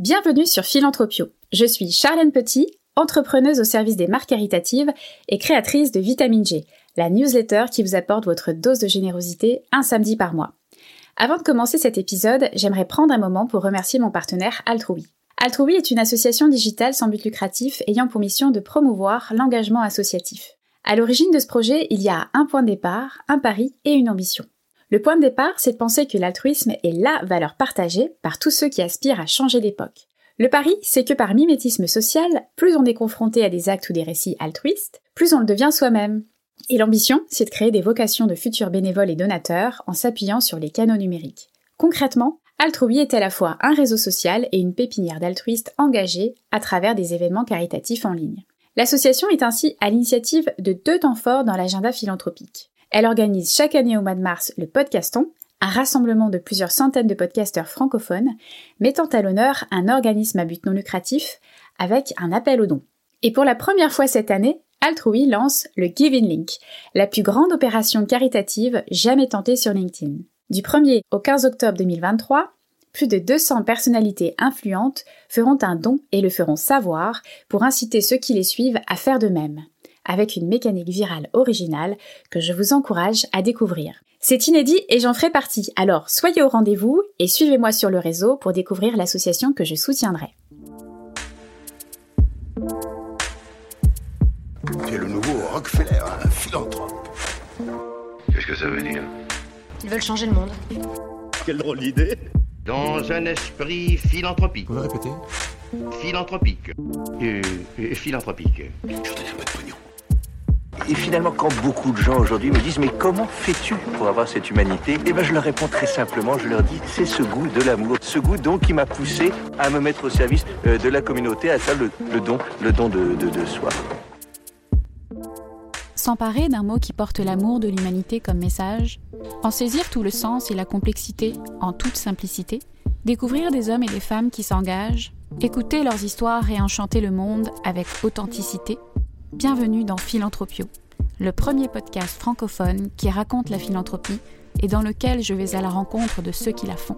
Bienvenue sur Philanthropio. Je suis Charlène Petit, entrepreneuse au service des marques caritatives et créatrice de Vitamine G, la newsletter qui vous apporte votre dose de générosité un samedi par mois. Avant de commencer cet épisode, j'aimerais prendre un moment pour remercier mon partenaire Altrui. Altrui est une association digitale sans but lucratif ayant pour mission de promouvoir l'engagement associatif. À l'origine de ce projet, il y a un point de départ, un pari et une ambition. Le point de départ, c'est de penser que l'altruisme est la valeur partagée par tous ceux qui aspirent à changer l'époque. Le pari, c'est que par mimétisme social, plus on est confronté à des actes ou des récits altruistes, plus on le devient soi-même. Et l'ambition, c'est de créer des vocations de futurs bénévoles et donateurs en s'appuyant sur les canaux numériques. Concrètement, Altrui est à la fois un réseau social et une pépinière d'altruistes engagés à travers des événements caritatifs en ligne. L'association est ainsi à l'initiative de deux temps forts dans l'agenda philanthropique. Elle organise chaque année au mois de mars le Podcaston, un rassemblement de plusieurs centaines de podcasteurs francophones, mettant à l'honneur un organisme à but non lucratif avec un appel aux dons. Et pour la première fois cette année, Altrui lance le Giving Link, la plus grande opération caritative jamais tentée sur LinkedIn. Du 1er au 15 octobre 2023, plus de 200 personnalités influentes feront un don et le feront savoir pour inciter ceux qui les suivent à faire de même avec une mécanique virale originale que je vous encourage à découvrir. C'est inédit et j'en ferai partie, alors soyez au rendez-vous et suivez-moi sur le réseau pour découvrir l'association que je soutiendrai. Tu es le nouveau Rockefeller, un philanthrope. Qu'est-ce que ça veut dire? Ils veulent changer le monde. Quelle drôle d'idée Dans un esprit philanthropique. Vous répétez Philanthropique. Euh, euh, philanthropique. Je vous donne un peu de pognon. Et finalement, quand beaucoup de gens aujourd'hui me disent mais comment fais-tu pour avoir cette humanité? Eh ben, je leur réponds très simplement. Je leur dis c'est ce goût de l'amour, ce goût donc qui m'a poussé à me mettre au service euh, de la communauté, à faire le, don, de soi. S'emparer d'un mot qui porte l'amour de l'humanité comme message, en saisir tout le sens et la complexité en toute simplicité, découvrir des hommes et des femmes qui s'engagent, écouter leurs histoires et enchanter le monde avec authenticité. Bienvenue dans Philanthropio, le premier podcast francophone qui raconte la philanthropie et dans lequel je vais à la rencontre de ceux qui la font.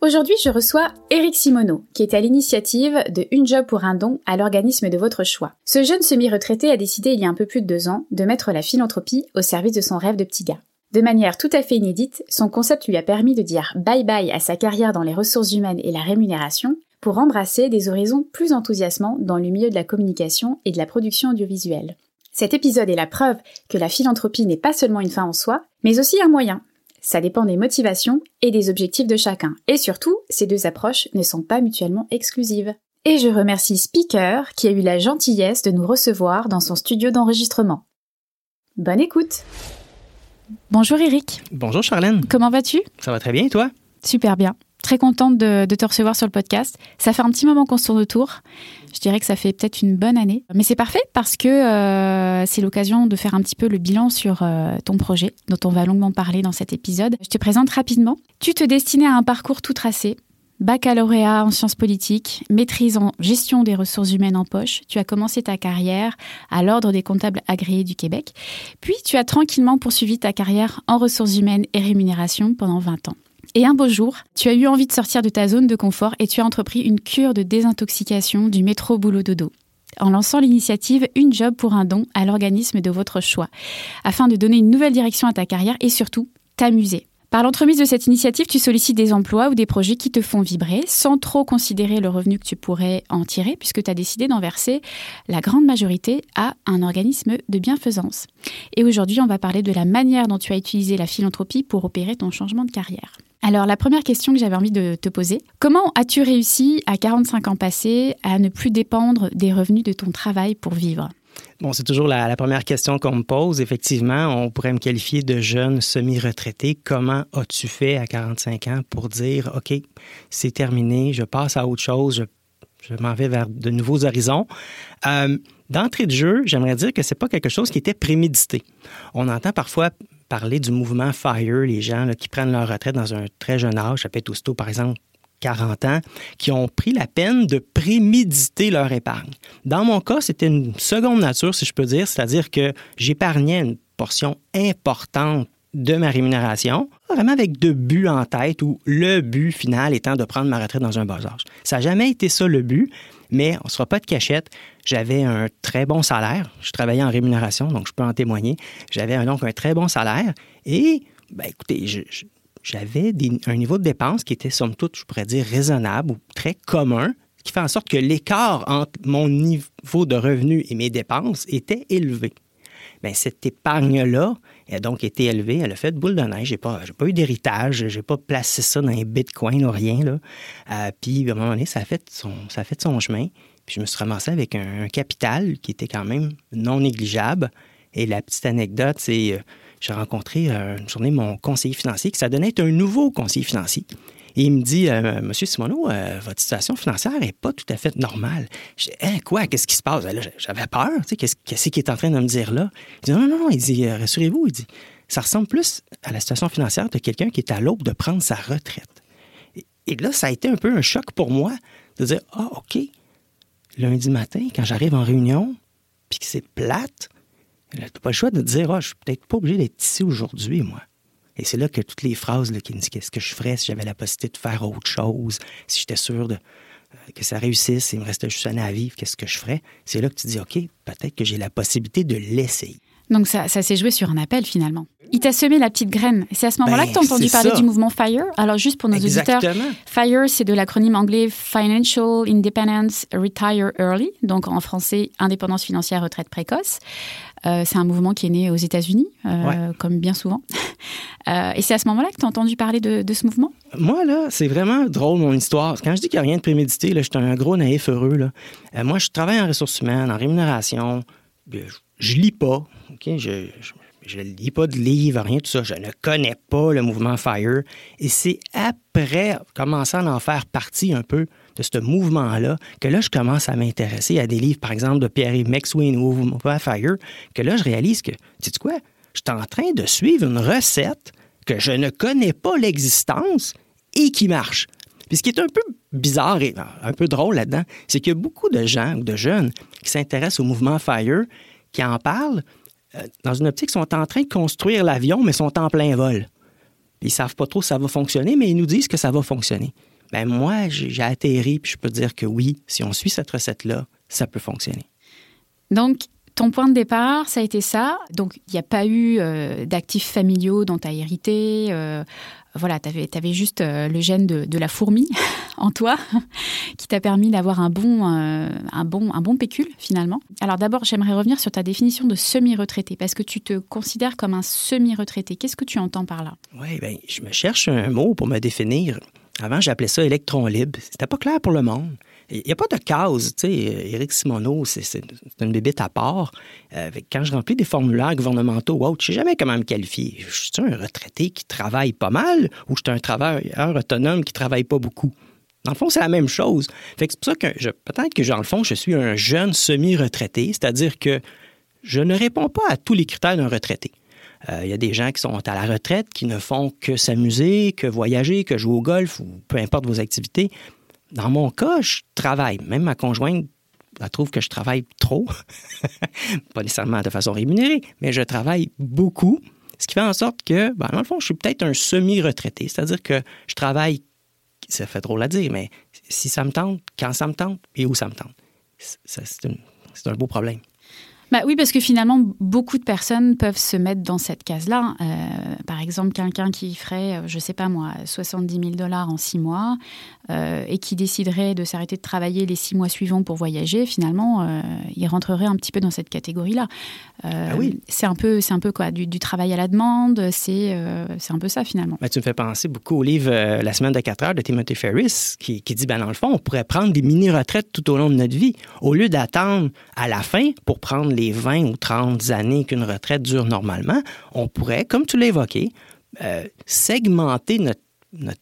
Aujourd'hui, je reçois Eric Simoneau, qui est à l'initiative de Une Job pour un don à l'organisme de votre choix. Ce jeune semi-retraité a décidé il y a un peu plus de deux ans de mettre la philanthropie au service de son rêve de petit gars. De manière tout à fait inédite, son concept lui a permis de dire bye bye à sa carrière dans les ressources humaines et la rémunération pour embrasser des horizons plus enthousiasmants dans le milieu de la communication et de la production audiovisuelle. Cet épisode est la preuve que la philanthropie n'est pas seulement une fin en soi, mais aussi un moyen, ça dépend des motivations et des objectifs de chacun. Et surtout, ces deux approches ne sont pas mutuellement exclusives. Et je remercie Speaker qui a eu la gentillesse de nous recevoir dans son studio d'enregistrement. Bonne écoute Bonjour Eric. Bonjour Charlène. Comment vas-tu? Ça va très bien et toi? Super bien. Très contente de, te recevoir sur le podcast. Ça fait un petit moment qu'on se tourne autour. Je dirais que ça fait peut-être une bonne année. Mais c'est parfait parce que euh, c'est l'occasion de faire un petit peu le bilan sur euh, ton projet, dont on va longuement parler dans cet épisode. Je te présente rapidement. Tu te destinais à un parcours tout tracé. Baccalauréat en sciences politiques, maîtrise en gestion des ressources humaines en poche. Tu as commencé ta carrière à l'Ordre des comptables agréés du Québec. Puis tu as tranquillement poursuivi ta carrière en ressources humaines et rémunération pendant 20 ans. Et un beau jour, tu as eu envie de sortir de ta zone de confort et tu as entrepris une cure de désintoxication du métro boulot dodo en lançant l'initiative Une job pour un don à l'organisme de votre choix, afin de donner une nouvelle direction à ta carrière et surtout t'amuser. Par l'entremise de cette initiative, tu sollicites des emplois ou des projets qui te font vibrer sans trop considérer le revenu que tu pourrais en tirer puisque tu as décidé d'en verser la grande majorité à un organisme de bienfaisance. Et aujourd'hui, on va parler de la manière dont tu as utilisé la philanthropie pour opérer ton changement de carrière. Alors la première question que j'avais envie de te poser, comment as-tu réussi à 45 ans passés à ne plus dépendre des revenus de ton travail pour vivre? Bon, c'est toujours la, première question qu'on me pose. Effectivement, on pourrait me qualifier de jeune semi-retraité. Comment as-tu fait à 45 ans pour dire, OK, c'est terminé, je passe à autre chose, je, m'en vais vers de nouveaux horizons? Euh, D'entrée de jeu, j'aimerais dire que c'est pas quelque chose qui était prémédité. On entend parfois parler du mouvement FIRE, les gens qui prennent leur retraite dans un très jeune âge, être aussitôt, par exemple, 40 ans, qui ont pris la peine de préméditer leur épargne. Dans mon cas, c'était une seconde nature, si je peux dire, c'est-à-dire que j'épargnais une portion importante de ma rémunération, vraiment avec deux buts en tête ou le but final étant de prendre ma retraite dans un bas âge. Ça n'a jamais été ça le but, mais on ne sera pas de cachette. J'avais un très bon salaire. Je travaillais en rémunération, donc je peux en témoigner. J'avais donc un très bon salaire et, ben, écoutez, j'avais un niveau de dépenses qui était, somme toute, je pourrais dire, raisonnable ou très commun, qui fait en sorte que l'écart entre mon niveau de revenu et mes dépenses était élevé. Bien, cette épargne-là a donc été élevée. Elle a fait de boule de neige. Je n'ai pas, pas eu d'héritage. Je n'ai pas placé ça dans les bitcoins ou rien. Là. Euh, puis, à un moment donné, ça a, fait son, ça son chemin. Puis, je me suis ramassé avec un, capital qui était quand même non négligeable. Et la petite anecdote, c'est euh, j'ai rencontré euh, une journée mon conseiller financier, qui ça donnait être un nouveau conseiller financier. Et il me dit, euh, Monsieur Simoneau, euh, votre situation financière n'est pas tout à fait normale. Je dis, hein, quoi, qu'est-ce qui se passe? J'avais peur, tu sais, qu'est-ce qu'il est en train de me dire là? Il dit, non, non, non, il dit, euh, rassurez-vous, il dit, ça ressemble plus à la situation financière de quelqu'un qui est à l'aube de prendre sa retraite. Et, là, ça a été un peu un choc pour moi de dire, ah, OK, lundi matin, quand j'arrive en réunion, puis que c'est plate, tu n'as pas le choix de dire, ah, je suis peut-être pas obligé d'être ici aujourd'hui, moi. Et c'est là que toutes les phrases qui me disent qu'est-ce que je ferais si j'avais la possibilité de faire autre chose, si j'étais sûr de, euh, que ça réussisse, il me restait juste un à vivre, qu'est-ce que je ferais? C'est là que tu dis, OK, peut-être que j'ai la possibilité de l'essayer. Donc ça, ça s'est joué sur un appel finalement. Il t'a semé la petite graine. C'est à ce moment-là que tu as entendu parler du mouvement FIRE? Alors juste pour nos auditeurs, FIRE, c'est de l'acronyme anglais Financial Independence Retire Early, donc en français Indépendance financière retraite précoce. Euh, c'est un mouvement qui est né aux États-Unis, euh, comme bien souvent. Euh, et c'est à ce moment-là que tu as entendu parler de, ce mouvement? Moi, là, c'est vraiment drôle, mon histoire. Quand je dis qu'il n'y a rien de prémédité, là, je suis un gros naïf heureux. Là. moi, je travaille en ressources humaines, en rémunération. Je, je lis pas. ok? Je, je ne lis pas de livres, rien de tout ça. Je ne connais pas le mouvement FIRE. Et c'est après commençant à en faire partie un peu de ce mouvement-là que là, je commence à m'intéresser à des livres, par exemple, de Pierre-Yves Maxwin ou FIRE, que là, je réalise que, tu sais quoi, je suis en train de suivre une recette que je ne connais pas l'existence et qui marche. Puis ce qui est un peu bizarre et un peu drôle là-dedans, c'est qu'il y a beaucoup de gens ou de jeunes qui s'intéressent au mouvement FIRE, qui en parlent, euh, dans une optique, sont en train de construire l'avion, mais sont en plein vol. Ils savent pas trop si ça va fonctionner, mais ils nous disent que ça va fonctionner. Ben moi, j'ai atterri, puis je peux dire que oui, si on suit cette recette-là, ça peut fonctionner. Donc, ton point de départ, ça a été ça. Donc, il n'y a pas eu euh, d'actifs familiaux dont tu as hérité. Euh, voilà, tu avais, juste euh, le gène de, la fourmi en toi qui t'a permis d'avoir un, bon, un, bon, un bon pécule finalement. Alors d'abord, j'aimerais revenir sur ta définition de semi-retraité parce que tu te considères comme un semi-retraité. Qu'est-ce que tu entends par là? Oui, ben, je me cherche un mot pour me définir. Avant, j'appelais ça électron libre. C'était pas clair pour le monde. Il n'y a pas de case. Tu sais, Éric Simoneau, c'est une bébête à part. Euh, quand je remplis des formulaires gouvernementaux ou autres, je ne sais jamais comment me qualifier. Je suis un retraité qui travaille pas mal ou je suis un travailleur autonome qui travaille pas beaucoup? Dans le fond, c'est la même chose. C'est pour ça que peut-être que, dans le fond, je suis un jeune semi-retraité, c'est-à-dire que je ne réponds pas à tous les critères d'un retraité. Euh, il y a des gens qui sont à la retraite, qui ne font que s'amuser, que voyager, que jouer au golf ou peu importe vos activités. Dans mon cas, je travaille. Même ma conjointe elle trouve que je travaille trop. Pas nécessairement de façon rémunérée, mais je travaille beaucoup. Ce qui fait en sorte que, ben, dans le fond, je suis peut-être un semi-retraité. C'est-à-dire que je travaille, ça fait drôle à dire, mais si ça me tente, quand ça me tente et où ça me tente. C'est un beau problème. Bah oui, parce que finalement, beaucoup de personnes peuvent se mettre dans cette case-là. Euh, par exemple, quelqu'un qui ferait, euh, je ne sais pas moi, 70 000 dollars en six mois euh, et qui déciderait de s'arrêter de travailler les six mois suivants pour voyager, finalement, il rentrerait un petit peu dans cette catégorie-là. Ah oui. C'est un peu, c'est un peu quoi, du, travail à la demande. C'est, c'est un peu ça finalement. Ben, tu me fais penser beaucoup au livre La semaine de 4 heures de Timothy Ferris, qui, qui dit, ben dans le fond, on pourrait prendre des mini-retraites tout au long de notre vie au lieu d'attendre à la fin pour prendre les 20 ou 30 années qu'une retraite dure normalement, on pourrait, comme tu l'as évoqué, euh, segmenter notre,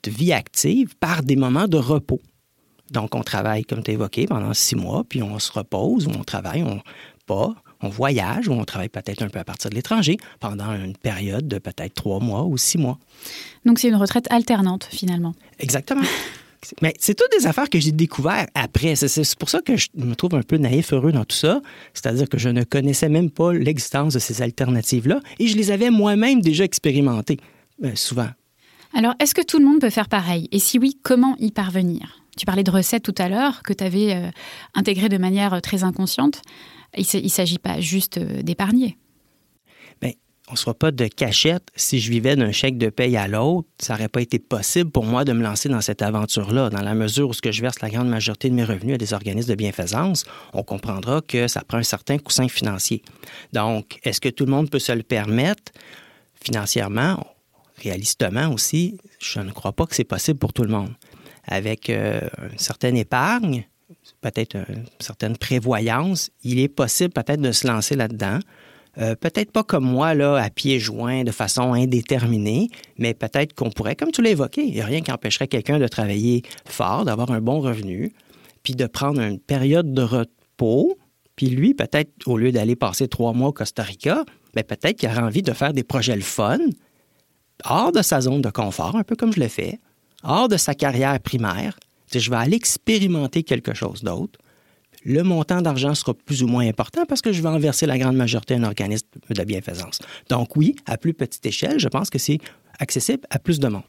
vie active par des moments de repos. Donc, on travaille, comme tu as évoqué, pendant six mois, puis on se repose, ou on travaille, on pas, on voyage, ou on travaille peut-être un peu à partir de l'étranger pendant une période de peut-être trois mois ou six mois. Donc, c'est une retraite alternante, finalement. Exactement. Mais c'est toutes des affaires que j'ai découvertes après. C'est- pour ça que je me trouve un peu naïf, heureux dans tout ça. C'est-à-dire que je ne connaissais même pas l'existence de ces alternatives-là et je les avais moi-même déjà expérimentées, euh, souvent. Alors, est-ce que tout le monde peut faire pareil? Et si oui, comment y parvenir? Tu parlais de recettes tout à l'heure que tu avais euh, intégrées de manière euh, très inconsciente. Il ne s'agit pas juste d'épargner. On soit pas de cachette. Si je vivais d'un chèque de paye à l'autre, ça n'aurait pas été possible pour moi de me lancer dans cette aventure-là. Dans la mesure où je verse la grande majorité de mes revenus à des organismes de bienfaisance, on comprendra que ça prend un certain coussin financier. Donc, est-ce que tout le monde peut se le permettre? Financièrement? Réalistement aussi, je ne crois pas que c'est possible pour tout le monde. Avec euh, une certaine épargne, peut-être une certaine prévoyance, il est possible peut-être de se lancer là-dedans. Euh, peut-être pas comme moi, là, à pieds joints, de façon indéterminée, mais peut-être qu'on pourrait, comme tu l'as évoqué, il n'y a rien qui empêcherait quelqu'un de travailler fort, d'avoir un bon revenu, puis de prendre une période de repos, puis lui, peut-être, au lieu d'aller passer trois mois au Costa Rica, ben, peut-être qu'il aurait envie de faire des projets le fun, hors de sa zone de confort, un peu comme je l'ai fait, hors de sa carrière primaire. Je vais aller expérimenter quelque chose d'autre. Le montant d'argent sera plus ou moins important parce que je vais en verser la grande majorité à un organisme de bienfaisance. Donc oui, à plus petite échelle, je pense que c'est accessible à plus de monde.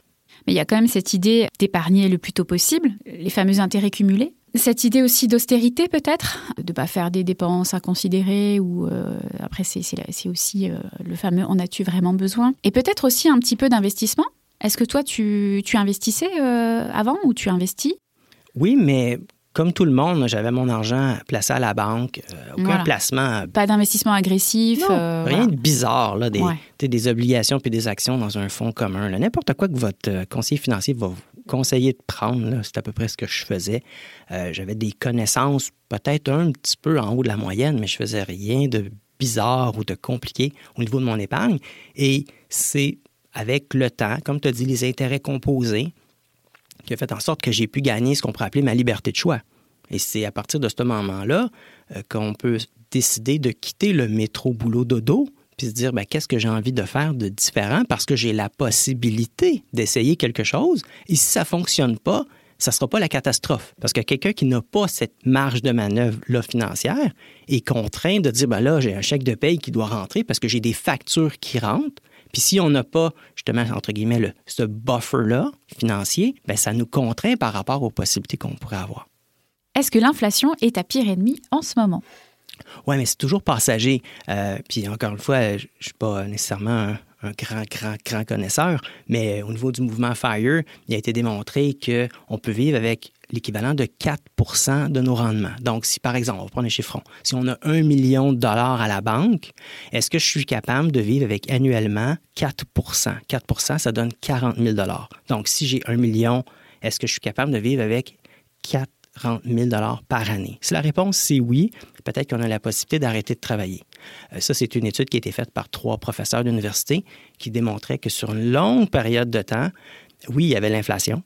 Mais il y a quand même cette idée d'épargner le plus tôt possible, les fameux intérêts cumulés. Cette idée aussi d'austérité peut-être, de ne pas faire des dépenses inconsidérées ou euh, après c'est aussi euh, le fameux en as-tu vraiment besoin Et peut-être aussi un petit peu d'investissement. Est-ce que toi tu, tu investissais euh, avant ou tu investis? Oui, mais comme tout le monde, j'avais mon argent placé à la banque, euh, aucun Voilà. placement Pas d'investissement agressif Non, euh, rien voilà. de bizarre, là, des, Ouais. obligations puis des actions dans un fonds commun. N'importe quoi que votre euh, conseiller financier va vous conseiller de prendre, c'est à peu près ce que je faisais. Euh, J'avais des connaissances peut-être un petit peu en haut de la moyenne, mais je faisais rien de bizarre ou de compliqué au niveau de mon épargne. Et c'est avec le temps, comme tu as dit, les intérêts composés, qui a fait en sorte que j'ai pu gagner ce qu'on pourrait appeler ma liberté de choix. Et c'est à partir de ce moment-là euh, qu'on peut décider de quitter le métro boulot dodo puis se dire ben, qu'est-ce que j'ai envie de faire de différent? Parce que j'ai la possibilité d'essayer quelque chose. Et si ça fonctionne pas, ça sera pas la catastrophe. Parce que quelqu'un qui n'a pas cette marge de manœuvre financière est contraint de dire ben là, j'ai un chèque de paye qui doit rentrer parce que j'ai des factures qui rentrent. Puis si on n'a pas, justement, entre guillemets, le, ce buffer-là financier, ben ça nous contraint par rapport aux possibilités qu'on pourrait avoir. Est-ce que l'inflation est ta pire ennemie en ce moment? Oui, mais c'est toujours passager. Euh, puis encore une fois, je ne suis pas nécessairement un, un grand, grand, grand connaisseur, mais au niveau du mouvement FIRE, il a été démontré qu'on peut vivre avec l'équivalent de 4% de nos rendements. Donc, si par exemple, on va prendre un chiffron, si on a 1 million de dollars à la banque, est-ce que je suis capable de vivre avec annuellement 4% 4% ça donne 40 000 dollars. Donc, si j'ai 1 million, est-ce que je suis capable de vivre avec 4 40 000 par année? Si la réponse c'est oui, peut-être qu'on a la possibilité d'arrêter de travailler. Euh, ça, c'est une étude qui a été faite par trois professeurs d'université qui démontrait que sur une longue période de temps, oui, il y avait l'inflation,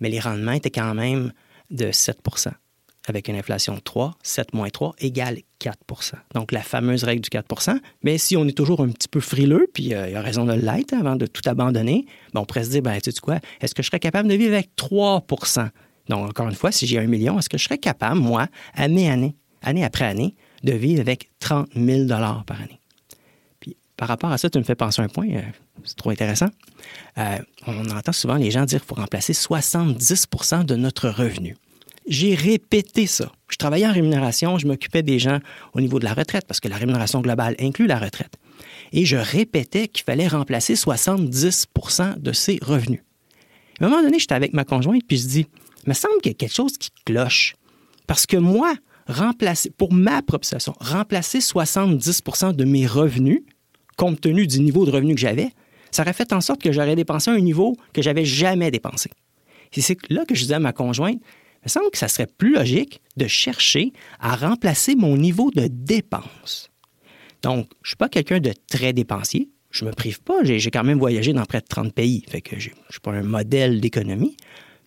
mais les rendements étaient quand même de 7% avec une inflation de 3, 7 moins 3 égale 4% Donc, la fameuse règle du 4% Mais si on est toujours un petit peu frileux, puis euh, il y a raison de l'être avant de tout abandonner, ben, on pourrait se dire, ben, tu sais quoi, est-ce que je serais capable de vivre avec 3% donc, encore une fois, si j'ai un million, est-ce que je serais capable, moi, année, année, année après année, de vivre avec 30 000 par année? Puis, par rapport à ça, tu me fais penser un point, euh, c'est trop intéressant. Euh, on entend souvent les gens dire qu'il faut remplacer 70% de notre revenu. J'ai répété ça. Je travaillais en rémunération, je m'occupais des gens au niveau de la retraite, parce que la rémunération globale inclut la retraite. Et je répétais qu'il fallait remplacer 70% de ses revenus. À un moment donné, j'étais avec ma conjointe, puis je dis, il me semble qu'il y a quelque chose qui cloche. Parce que moi, remplacer, pour ma propre situation, remplacer 70% de mes revenus, compte tenu du niveau de revenu que j'avais, ça aurait fait en sorte que j'aurais dépensé un niveau que j'avais jamais dépensé. C'est là que je disais à ma conjointe, il me semble que ça serait plus logique de chercher à remplacer mon niveau de dépense. Donc, je ne suis pas quelqu'un de très dépensier. Je me prive pas. J'ai j'ai quand même voyagé dans près de 30 pays. Fait que je ne suis pas un modèle d'économie.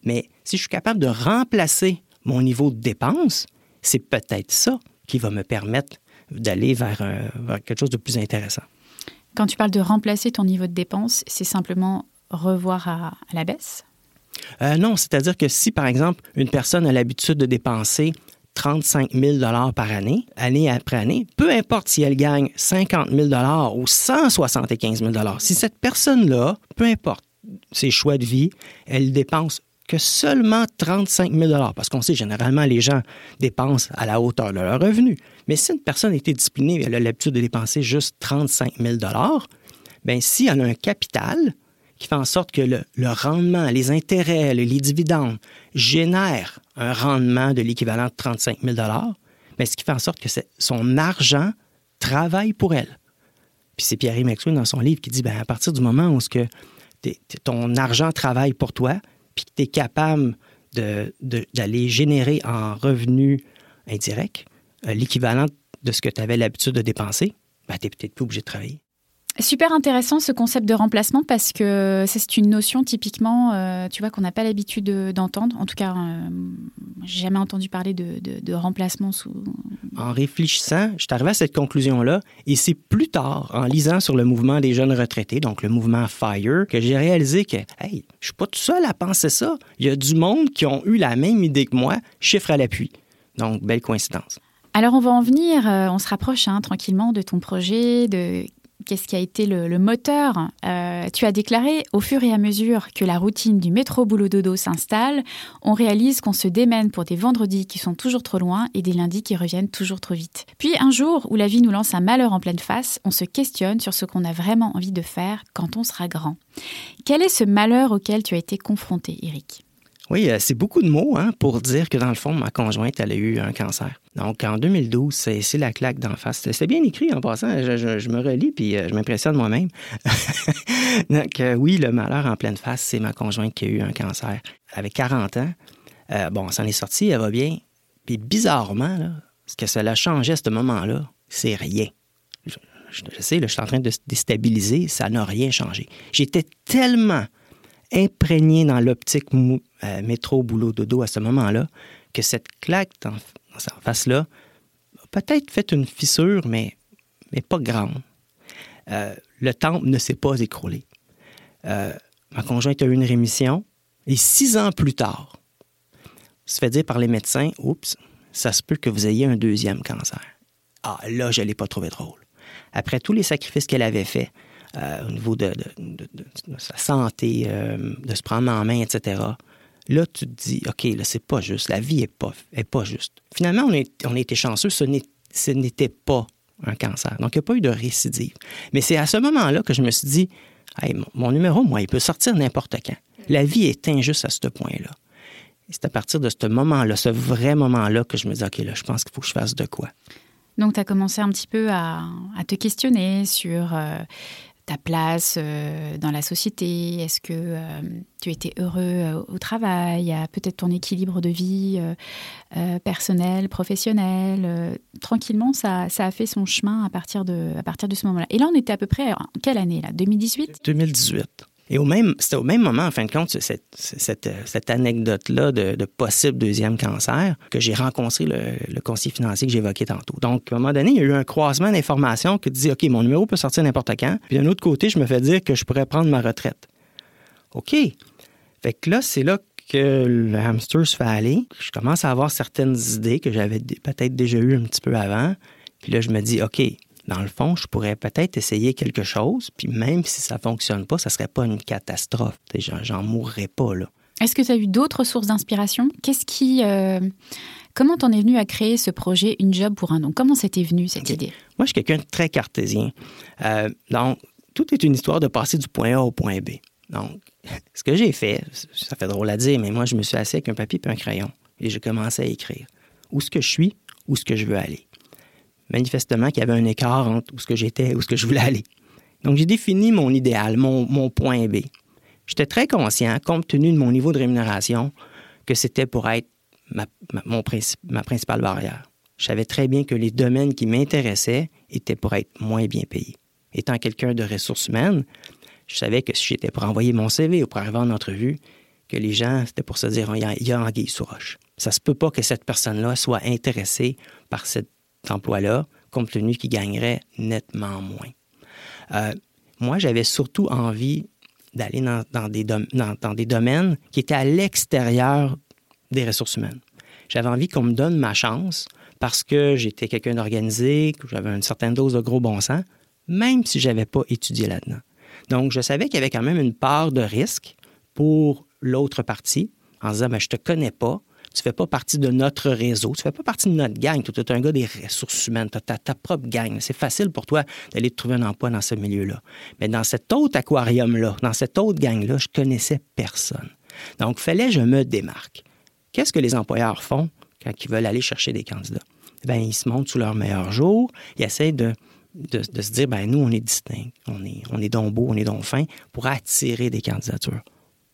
Mais si je suis capable de remplacer mon niveau de dépense, c'est peut-être ça qui va me permettre d'aller vers, un- vers quelque chose de plus intéressant. Quand tu parles de remplacer ton niveau de dépense, c'est simplement revoir à, à la baisse? Euh, non, c'est-à-dire que si, par exemple, une personne a l'habitude de dépenser 35 000 par année, année après année, peu importe si elle gagne 50 000 ou 175 000 si cette personne-là, peu importe ses choix de vie, elle dépense seulement 35 000 parce qu'on sait généralement les gens dépensent à la hauteur de leur revenu. Mais si une personne était disciplinée et elle a l'habitude de dépenser juste 35 000 bien si elle a un capital, qui fait en sorte que le, rendement, les intérêts, les dividendes génèrent un rendement de l'équivalent de 35 000 mais ce qui fait en sorte que son argent travaille pour elle. Puis c'est Pierre Maxwell dans son livre qui dit, ben, à partir du moment où ce que ton argent travaille pour toi, puis que tu es capable d'aller générer en revenus indirects euh, l'équivalent de ce que tu avais l'habitude de dépenser, ben, tu n'es peut-être plus obligé de travailler. Super intéressant ce concept de remplacement parce que c'est une notion typiquement, euh, tu vois, qu'on n'a pas l'habitude d'entendre. En tout cas, euh, j'ai jamais entendu parler de, remplacement sous. En réfléchissant, je suis arrivé à cette conclusion-là et c'est plus tard, en lisant sur le mouvement des jeunes retraités, donc le mouvement FIRE, que j'ai réalisé que, hey, je suis pas tout seul à penser ça. Il y a du monde qui ont eu la même idée que moi, chiffre à l'appui. Donc, belle coïncidence. Alors, on va en venir, euh, on se rapproche hein, tranquillement de ton projet, de qu'est-ce qui a été le, moteur euh, Tu as déclaré, au fur et à mesure que la routine du métro boulot dodo s'installe, on réalise qu'on se démène pour des vendredis qui sont toujours trop loin et des lundis qui reviennent toujours trop vite. Puis un jour où la vie nous lance un malheur en pleine face, on se questionne sur ce qu'on a vraiment envie de faire quand on sera grand. Quel est ce malheur auquel tu as été confronté, Eric? Oui, euh, c'est beaucoup de mots hein, pour dire que dans le fond, ma conjointe, elle a eu un cancer. Donc en 2012, c'est la claque d'en face. C'est bien écrit en passant. Je, me relis puis euh, je m'impressionne moi-même. Donc euh, oui, le malheur en pleine face, c'est ma conjointe qui a eu un cancer. Elle avait 40 ans. bon, ça en est sorti, elle va bien. Puis bizarrement, ce que cela a changé à ce moment-là, c'est rien. Je, sais, je suis en train de se déstabiliser, ça n'a rien changé. J'étais tellement imprégné dans l'optique euh, métro, boulot, dodo à ce moment-là, que cette claque en, face-là a peut-être fait une fissure, mais, mais pas grande. Euh, le temple ne s'est pas écroulé. Euh, ma conjointe a eu une rémission et six ans plus tard, se fait dire par les médecins, oups, ça se peut que vous ayez un deuxième cancer. Ah, là, je ne l'ai pas trouvé drôle. Après tous les sacrifices qu'elle avait faits, euh, au niveau de, sa santé, de se prendre en main, etc. Là, tu te dis, OK, là, c'est pas juste. La vie est pas, est pas juste. Finalement, on, est, a été chanceux. Ce n'était pas un cancer. Donc, il n'y a pas eu de récidive. Mais c'est à ce moment-là que je me suis dit, mon, numéro, moi, il peut sortir n'importe quand. La vie est injuste à ce point-là. c'est à partir de ce moment-là, ce vrai moment-là, que je me dis, OK, là, je pense qu'il faut que je fasse de quoi. Donc, tu as commencé un petit peu à, te questionner sur euh, ta place euh, dans la société? Est-ce que euh, tu étais heureux euh, au travail? Peut-être ton équilibre de vie personnel, professionnel Tranquillement, ça, ça, a fait son chemin à partir de, à partir de ce moment-là. Et là, on était à peu près, quelle année là? 2018 2018. Et au même, c'était au même moment, en fin de compte, cette, cette, cette anecdote-là de, possible deuxième cancer, que j'ai rencontré le, le, conseiller financier que j'évoquais tantôt. Donc, à un moment donné, il y a eu un croisement d'informations qui dit, OK, mon numéro peut sortir n'importe quand. Puis d'un autre côté, je me fais dire que je pourrais prendre ma retraite. OK. Fait que là, c'est là que le hamster se fait aller. Je commence à avoir certaines idées que j'avais peut-être déjà eues un petit peu avant. Puis là, je me dis, OK, dans le fond, je pourrais peut-être essayer quelque chose, puis même si ça fonctionne pas, ça serait pas une catastrophe. J'en mourrais pas, là. Est-ce que tu as eu d'autres sources d'inspiration? Qu'est-ce qui... Euh, comment t'en es venu à créer ce projet Une Job pour un an Comment c'était venu, cette idée? Moi, je suis quelqu'un de très cartésien. Euh, donc, tout est une histoire de passer du point A au point B. Donc, ce que j'ai fait, ça fait drôle à dire, mais moi, je me suis assis avec un papier et un crayon et j'ai commencé à écrire. Où ce que je suis, où ce que je veux aller manifestement qu'il y avait un écart entre où ce que j'étais et où ce que je voulais aller. Donc, j'ai défini mon idéal, mon, point B. J'étais très conscient, compte tenu de mon niveau de rémunération, que c'était pour être ma, mon ma principale barrière. Je savais très bien que les domaines qui m'intéressaient étaient pour être moins bien payés. Étant quelqu'un de ressources humaines, je savais que si j'étais pour envoyer mon CV ou pour arriver en entrevue, que les gens, c'était pour se dire, il y a anguille sous roche. Ça se peut pas que cette personne-là soit intéressée par cette emploi-là, compte tenu qu'il gagnerait nettement moins. Euh, moi, j'avais surtout envie d'aller dans, des dans- des domaines qui étaient à l'extérieur des ressources humaines. J'avais envie qu'on me donne ma chance parce que j'étais quelqu'un d'organisé, que j'avais une certaine dose de gros bon sens, même si je n'avais pas étudié là-dedans. Donc, je savais qu'il y avait quand même une part de risque pour l'autre partie en disant, ben, je te connais pas, tu fais pas partie de notre réseau, tu fais pas partie de notre gang, tu es un gars des ressources humaines, tu as ta, propre gang. C'est facile pour toi d'aller trouver un emploi dans ce milieu-là. Mais dans cet autre aquarium-là, dans cette autre gang-là, je connaissais personne. Donc, fallait je me démarque. Qu'est-ce que les employeurs font quand ils veulent aller chercher des candidats? Ben, ils se montrent sous leur meilleur jour, ils essaient de, de, se dire, ben, nous, on est distincts, on est, on est on est donc fin, pour attirer des candidatures.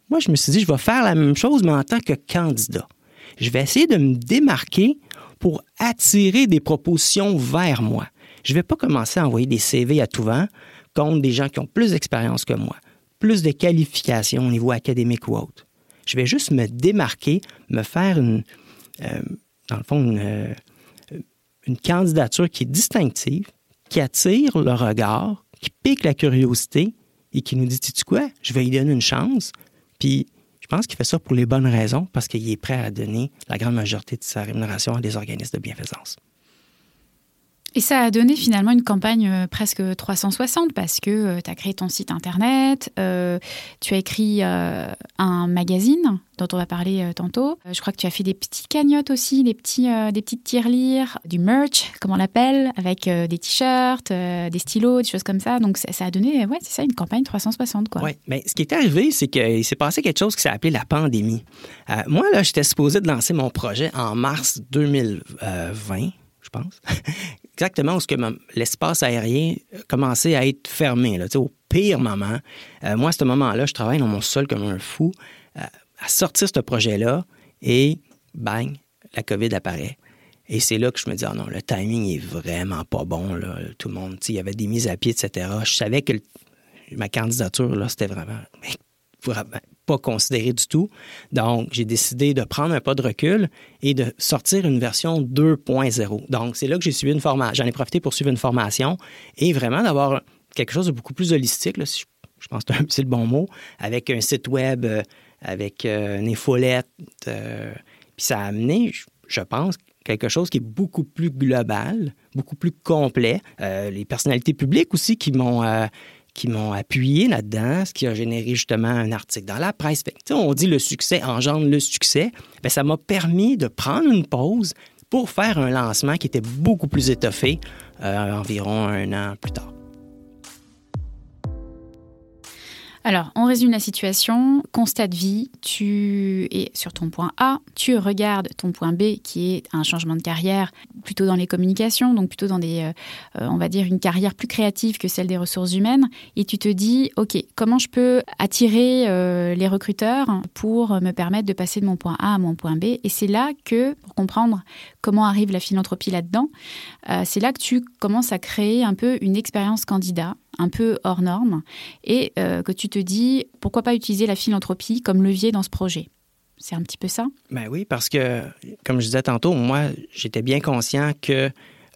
Moi, je me suis dit, je vais faire la même chose, mais en tant que candidat. Je vais essayer de me démarquer pour attirer des propositions vers moi. Je ne vais pas commencer à envoyer des CV à tout vent contre des gens qui ont plus d'expérience que moi, plus de qualifications au niveau académique ou autre. Je vais juste me démarquer, me faire une, euh, dans le fond, une, euh, une candidature qui est distinctive, qui attire le regard, qui pique la curiosité et qui nous dit, tu quoi, je vais lui donner une chance. Puis, je pense qu'il fait ça pour les bonnes raisons, parce qu'il est prêt à donner la grande majorité de sa rémunération à des organismes de bienfaisance. Et ça a donné finalement une campagne euh, presque 360 parce que tu as créé ton site internet, euh, tu as écrit euh, un magazine dont on va parler euh, tantôt. Euh, je crois que tu as fait des petites cagnottes aussi, des, petits, euh, des petites tirelires, du merch, comme on l'appelle, avec euh, des t-shirts, euh, des stylos, des choses comme ça. Donc ça, a donné, ouais, c'est ça, une campagne 360 quoi. Oui, mais ce qui est arrivé, c'est qu'il s'est passé quelque chose qui s'est appelé la pandémie. Euh, moi, là, j'étais supposé de lancer mon projet en mars 2020, je pense. Exactement où que l'espace aérien commençait à être fermé, au pire moment. Euh, moi, à ce moment-là, je travaille dans mon sol comme un fou euh, à sortir ce projet-là et bang, la COVID apparaît. Et c'est là que je me dis, ah non, le timing est vraiment pas bon. Tout le monde, il y avait des mises à pied, etc. Je savais que ma candidature, là, c'était vraiment pas considéré du tout. Donc, j'ai décidé de prendre un pas de recul et de sortir une version 2.0. Donc, c'est là que j'ai suivi une formation. J'en ai profité pour suivre une formation et vraiment d'avoir quelque chose de beaucoup plus holistique, si je, pense que c'est le bon mot, avec un site web, euh, avec euh, une infolette. euh, puis ça a amené, je, pense, quelque chose qui est beaucoup plus global, beaucoup plus complet. Les personnalités publiques aussi qui m'ont qui m'ont appuyé là-dedans, ce qui a généré justement un article dans la presse. Fait on dit le succès engendre le succès. Bien, ça m'a permis de prendre une pause pour faire un lancement qui était beaucoup plus étoffé euh, environ un an plus tard. Alors, on résume la situation. Constat de vie, tu es sur ton point A, tu regardes ton point B qui est un changement de carrière plutôt dans les communications, donc plutôt dans des, euh, on va dire, une carrière plus créative que celle des ressources humaines. Et tu te dis, OK, comment je peux attirer euh, les recruteurs pour me permettre de passer de mon point A à mon point B? Et c'est là que, pour comprendre comment arrive la philanthropie là-dedans, euh, c'est là que tu commences à créer un peu une expérience candidat un peu hors norme et euh, que tu te dis pourquoi pas utiliser la philanthropie comme levier dans ce projet? C'est un petit peu ça? Ben oui, parce que, comme je disais tantôt, moi, j'étais bien conscient que euh,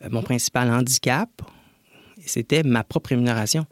mon principal handicap, c'était ma propre rémunération.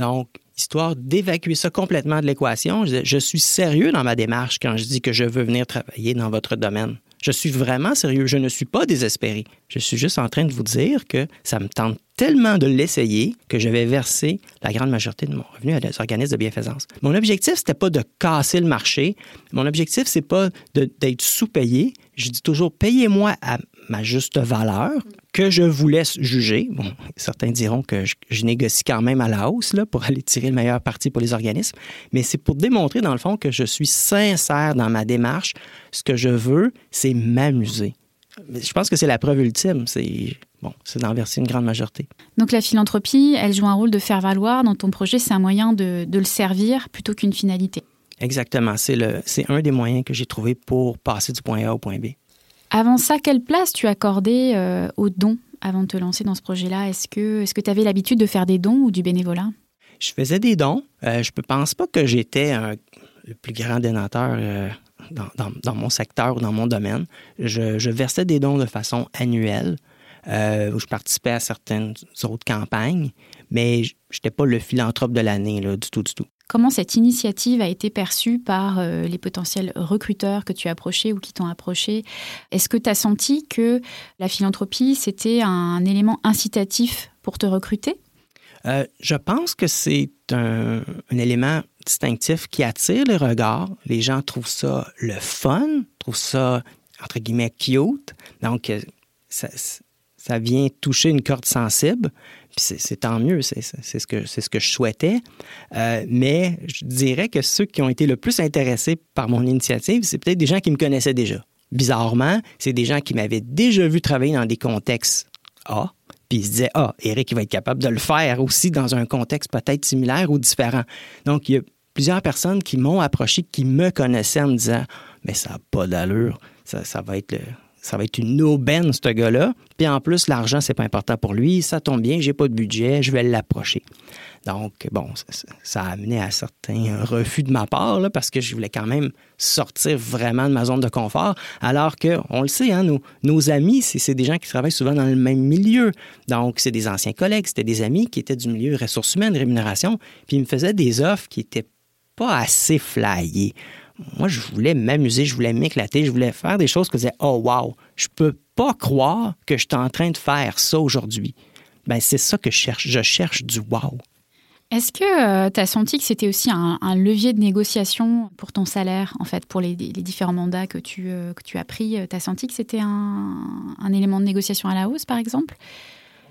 Donc, histoire d'évacuer ça complètement de l'équation, je, je suis sérieux dans ma démarche quand je dis que je veux venir travailler dans votre domaine. Je suis vraiment sérieux. Je ne suis pas désespéré. Je suis juste en train de vous dire que ça me tente tellement de l'essayer que je vais verser la grande majorité de mon revenu à des organismes de bienfaisance. Mon objectif, c'était pas de casser le marché. Mon objectif, c'est pas d'être sous-payé. Je dis toujours, payez-moi à ma juste valeur que je vous laisse juger. Bon, certains diront que je, négocie quand même à la hausse là, pour aller tirer le meilleur parti pour les organismes, mais c'est pour démontrer dans le fond que je suis sincère dans ma démarche. Ce que je veux, c'est m'amuser. Je pense que c'est la preuve ultime. C'est bon, c'est d'en verser une grande majorité. Donc la philanthropie, elle joue un rôle de faire valoir dans ton projet, c'est un moyen de, de le servir plutôt qu'une finalité. Exactement. C'est un des moyens que j'ai trouvé pour passer du point A au point B. Avant ça, quelle place tu accordais euh, aux dons avant de te lancer dans ce projet-là? Est-ce que tu avais l'habitude de faire des dons ou du bénévolat? Je faisais des dons. Euh, je ne pense pas que j'étais le plus grand donateur euh, dans, dans- dans mon secteur ou dans mon domaine. Je, je versais des dons de façon annuelle. Euh, où je participais à certaines autres campagnes, mais je n'étais pas le philanthrope de l'année, du tout, du tout. Comment cette initiative a été perçue par euh, les potentiels recruteurs que tu as approchés ou qui t'ont approché? Est-ce que tu as senti que la philanthropie, c'était un élément incitatif pour te recruter? Euh, je pense que c'est un, un élément distinctif qui attire les regards. Les gens trouvent ça le fun, trouvent ça, entre guillemets, cute. Donc, ça, ça vient toucher une corde sensible. Puis c'est tant mieux, c'est ce, que- ce que je souhaitais. Euh, mais je dirais que ceux qui ont été le plus intéressés par mon initiative, c'est peut-être des gens qui me connaissaient déjà. Bizarrement, c'est des gens qui m'avaient déjà vu travailler dans des contextes A, puis ils se disaient Ah, Eric, il va être capable de le faire aussi dans un contexte peut-être similaire ou différent. Donc, il y a plusieurs personnes qui m'ont approché, qui me connaissaient en me disant Mais ça n'a pas d'allure, ça, ça va être le- ça va être une aubaine, ce gars-là. Puis en plus, l'argent, c'est pas important pour lui. Ça tombe bien, j'ai pas de budget, je vais l'approcher. Donc, bon, ça, a amené à certains refus de ma part, parce que je voulais quand même sortir vraiment de ma zone de confort, alors que, on le sait, hein, nos, nos amis, c'est c'est des gens qui travaillent souvent dans le même milieu. Donc, c'est des anciens collègues, c'était des amis qui étaient du milieu ressources humaines, rémunération, puis ils me faisaient des offres qui étaient pas assez flyées. Moi, je voulais m'amuser, je voulais m'éclater, je voulais faire des choses que je disais, oh wow, je peux pas croire que je suis en train de faire ça aujourd'hui. Ben, c'est ça que je cherche. Je cherche du wow. Est-ce que tu as senti que c'était aussi un, un levier de négociation pour ton salaire, en fait, pour les, les différents mandats que tu, euh, que tu as pris? Tu as senti que c'était un, un élément de négociation à la hausse, par exemple?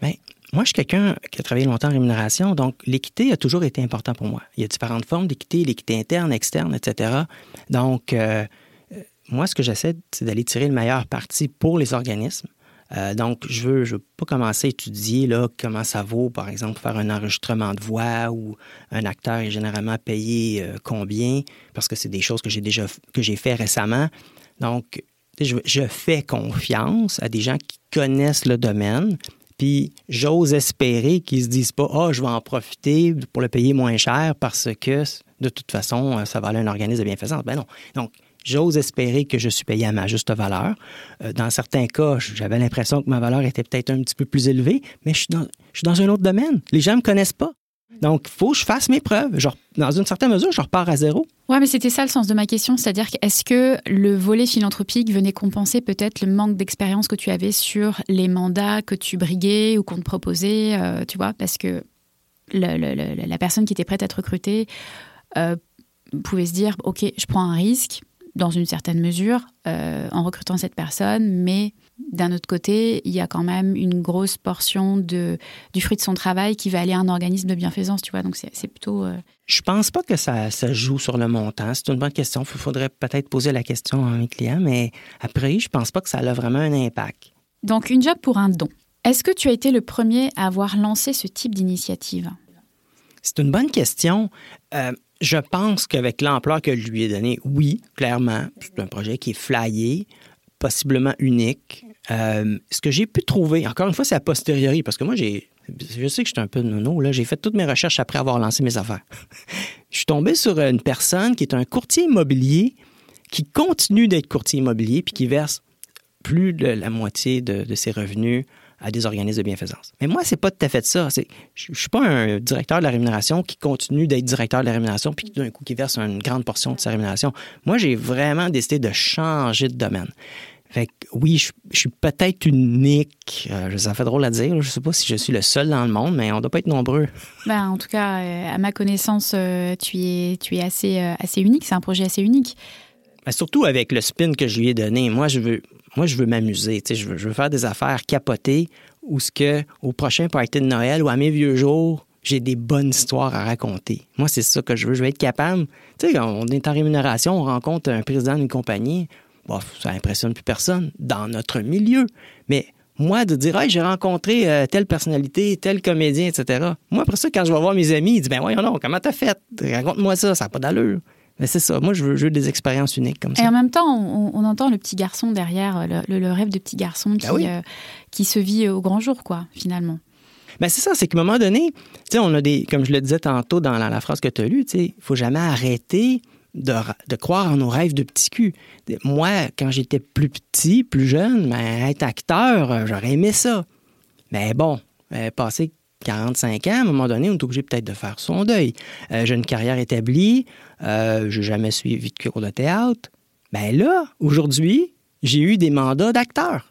Ben, moi, je suis quelqu'un qui a travaillé longtemps en rémunération, donc l'équité a toujours été important pour moi. Il y a différentes formes d'équité, l'équité interne, externe, etc. Donc, euh, euh, moi, ce que j'essaie, c'est d'aller tirer le meilleur parti pour les organismes. Euh, donc, je veux, je veux pas commencer à étudier là, comment ça vaut, par exemple, faire un enregistrement de voix ou un acteur est généralement payé combien, parce que c'est des choses que j'ai déjà que j'ai fait récemment. Donc, je fais confiance à des gens qui connaissent le domaine, puis j'ose espérer qu'ils se disent pas, ah, je vais en profiter pour le payer moins cher parce que de toute façon, euh, ça va aller à un organisme de bienfaisance. Ben non. Donc, j'ose espérer que je suis payé à ma juste valeur. Euh, dans certains cas, j'avais l'impression que ma valeur était peut-être un petit peu plus élevée, mais je suis dans, je suis dans un autre domaine. Les gens ne me connaissent pas. Donc, il faut que je fasse mes preuves. Genre, dans une certaine mesure, je repars à zéro. Ouais, mais c'était ça le sens de ma question, c'est-à-dire est-ce que le volet philanthropique venait compenser peut-être le manque d'expérience que tu avais sur les mandats que tu briguais ou qu'on te proposait, euh, tu vois, parce que la personne qui était prête à te recruter euh, pouvait se dire, ok, je prends un risque dans une certaine mesure euh, en recrutant cette personne, mais d'un autre côté, il y a quand même une grosse portion de, du fruit de son travail qui va aller à un organisme de bienfaisance, tu vois, donc c'est plutôt... euh, Je pense pas que ça, ça joue sur le montant. C'est une bonne question. Il faudrait peut-être poser la question à mes clients, mais après, je pense pas que ça a vraiment un impact. Donc, une job pour un don. Est-ce que tu as été le premier à avoir lancé ce type d'initiative? C'est une bonne question. Euh, je pense qu'avec l'ampleur que je lui ai donnée, oui, clairement, c'est un projet qui est flyé, possiblement unique. Euh, ce que j'ai pu trouver, encore une fois, c'est a posteriori, parce que moi, j'ai, je sais que je suis un peu nono, là, j'ai fait toutes mes recherches après avoir lancé mes affaires. je suis tombé sur une personne qui est un courtier immobilier qui continue d'être courtier immobilier puis qui verse plus de la moitié de, ses revenus à des organismes de bienfaisance. Mais moi, c'est pas tout à fait ça. C'est, je, je suis pas un directeur de la rémunération qui continue d'être directeur de la rémunération puis d'un coup qui verse une grande portion de sa rémunération. Moi, j'ai vraiment décidé de changer de domaine. Fait que oui, je, je suis peut-être unique. Euh, ça fait drôle à dire. Je sais pas si je suis le seul dans le monde, mais on doit pas être nombreux. Ben, En tout cas, euh, à ma connaissance, euh, tu es, tu es assez, euh, assez unique. C'est un projet assez unique. Ben, surtout avec le spin que je lui ai donné. Moi, je veux, moi, je veux m'amuser. tu sais, Je veux, je veux faire des affaires capotées où ce que au prochain party de Noël ou à mes vieux jours, j'ai des bonnes histoires à raconter. Moi, c'est ça que je veux. Je veux être capable. Tu sais, on est en rémunération, on rencontre un président d'une compagnie. Bon, ça impressionne plus personne dans notre milieu. Mais moi, de dire, hey, j'ai rencontré euh, telle personnalité, tel comédien, etc. Moi, après ça, quand je vais voir mes amis, ils disent, ben voyons non, comment t'as fait? Raconte-moi ça, ça n'a pas d'allure. Mais c'est ça. Moi, je veux, je veux des expériences uniques comme ça. Et en même temps, on, on entend le petit garçon derrière, le, le- le rêve de petit garçon qui, Ben oui. euh, qui se vit au grand jour, quoi, finalement. Ben c'est ça, c'est qu'à un moment donné, tu sais, on a des, comme je le disais tantôt dans la, la phrase que tu as lue, il faut jamais arrêter de, croire en nos rêves de petit cul. Moi, quand j'étais plus petit, plus jeune, ben, être acteur, euh, j'aurais aimé ça. Mais bon, euh, passé 45 ans, à un moment donné, on est obligé peut-être de faire son deuil. Euh, j'ai une carrière établie, euh, je n'ai jamais suivi de cours de théâtre. Ben là, aujourd'hui, j'ai eu des mandats d'acteur.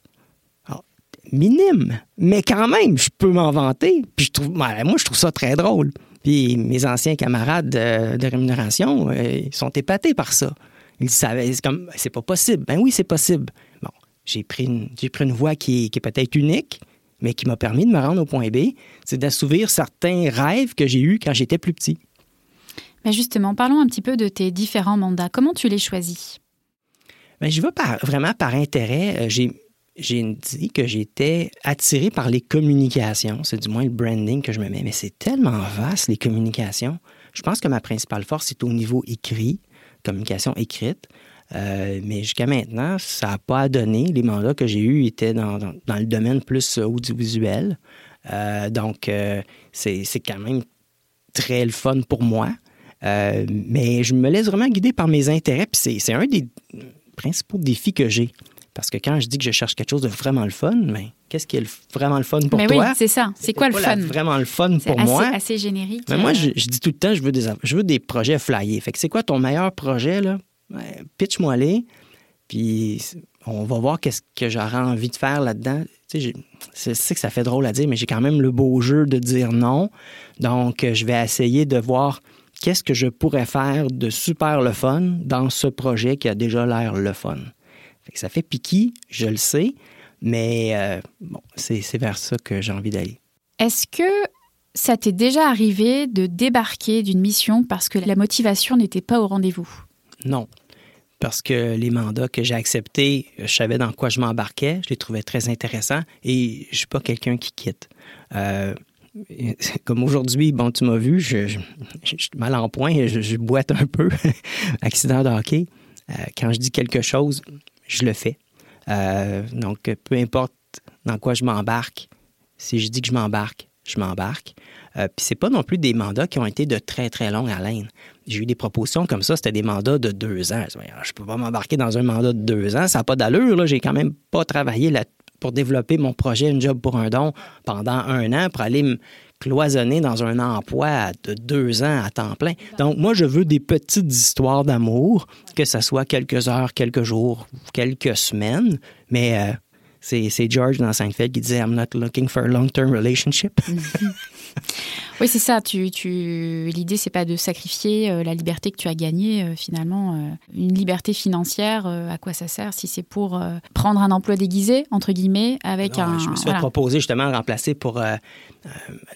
Minime, mais quand même, je peux m'en vanter. Puis je trouve, ben, moi, je trouve ça très drôle. Puis mes anciens camarades de, de rémunération, euh, ils sont épatés par ça. Ils savaient, c'est comme, c'est pas possible. Ben oui, c'est possible. Bon, j'ai pris une, j'ai pris une voie qui est, qui est peut-être unique, mais qui m'a permis de me rendre au point B. C'est d'assouvir certains rêves que j'ai eus quand j'étais plus petit. Ben justement, parlons un petit peu de tes différents mandats. Comment tu les choisis? Ben, je vais par, vraiment par intérêt. Euh, J'ai, j'ai dit que j'étais attiré par les communications. C'est du moins le branding que je me mets. Mais c'est tellement vaste, les communications. Je pense que ma principale force est au niveau écrit, communication écrite. Euh, mais jusqu'à maintenant, ça n'a pas donné. Les mandats que j'ai eus étaient dans, dans- le domaine plus audiovisuel. Euh, donc, euh, c'est quand même très le fun pour moi. Mais je me laisse vraiment guider par mes intérêts. Puis c'est un des principaux défis que j'ai. Parce que quand je dis que je cherche quelque chose de vraiment le fun, mais qu'est-ce qui est le- vraiment le fun pour Mais toi? oui, c'est ça. C'est quoi le fun? vraiment le fun C'est pour assez, moi. assez générique. Mais moi, euh, je, je dis tout le temps, je veux des, je veux des projets flyés. Fait que c'est quoi ton meilleur projet, là? Ouais, pitch-moi les, puis on va voir qu'est-ce que j'aurais envie de faire là-dedans. Tu sais, c'est c'est que ça fait drôle à dire, mais j'ai quand même le beau jeu de dire non. Donc, euh, je vais essayer de voir qu'est-ce que je pourrais faire de super le fun dans ce projet qui a déjà l'air le fun. Ça fait piqué, je le sais, mais euh, bon, c'est c'est vers ça que j'ai envie d'aller. Est-ce que ça t'est déjà arrivé de débarquer d'une mission parce que la motivation n'était pas au rendez-vous? Non. Parce que les mandats que j'ai acceptés, je savais dans quoi je m'embarquais, je les trouvais très intéressants et je suis pas quelqu'un qui quitte. Euh, comme aujourd'hui, bon, tu m'as vu, je, je, je suis mal en point, je, je boite un peu, accident de hockey. Euh, quand je dis quelque chose, je le fais. Euh, donc, peu importe dans quoi je m'embarque, si je dis que je m'embarque, je m'embarque. Euh, Puis c'est pas non plus des mandats qui ont été de très, très longue haleine. J'ai eu des propositions comme ça, c'était des mandats de deux ans. Je dis, Je peux pas m'embarquer dans un mandat de deux ans, ça n'a pas d'allure. J'ai quand même pas travaillé là pour développer mon projet Une job pour un don pendant un an pour aller me cloisonner dans un emploi de deux ans à temps plein. Donc, moi, je veux des petites histoires d'amour, que ce soit quelques heures, quelques jours, quelques semaines, mais euh, c'est George dans Seinfeld qui disait I'm not looking for a long-term relationship. Oui, c'est ça. Tu, tu... L'idée, c'est pas de sacrifier euh, la liberté que tu as gagnée, euh, finalement. euh, une liberté financière, à quoi ça sert si c'est pour prendre un emploi déguisé, entre guillemets, avec Non, un. je me suis fait voilà. proposer justement de remplacer pour une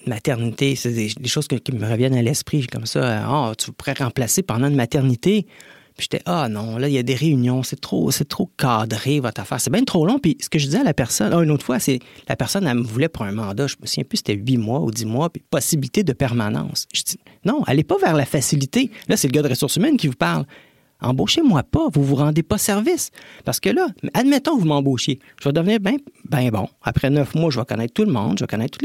maternité. C'est des, des choses que- qui me reviennent à l'esprit comme ça. Ah, tu pourrais remplacer pendant une maternité. Puis j'étais, ah non, là, il y a des réunions, c'est trop, c'est trop cadré, votre affaire. C'est bien trop long. Puis ce que je disais à la personne, ah, une autre fois, c'est la personne, elle me voulait pour un mandat, je me souviens plus, c'était huit mois ou dix mois, puis possibilité de permanence. Je dis, non, allez pas vers la facilité. Là, c'est le gars de ressources humaines qui vous parle. Embauchez-moi pas, vous vous rendez pas service. Parce que là, admettons que vous m'embauchiez, je vais devenir bien ben bon. Après neuf mois, je vais connaître tout le monde, je vais connaître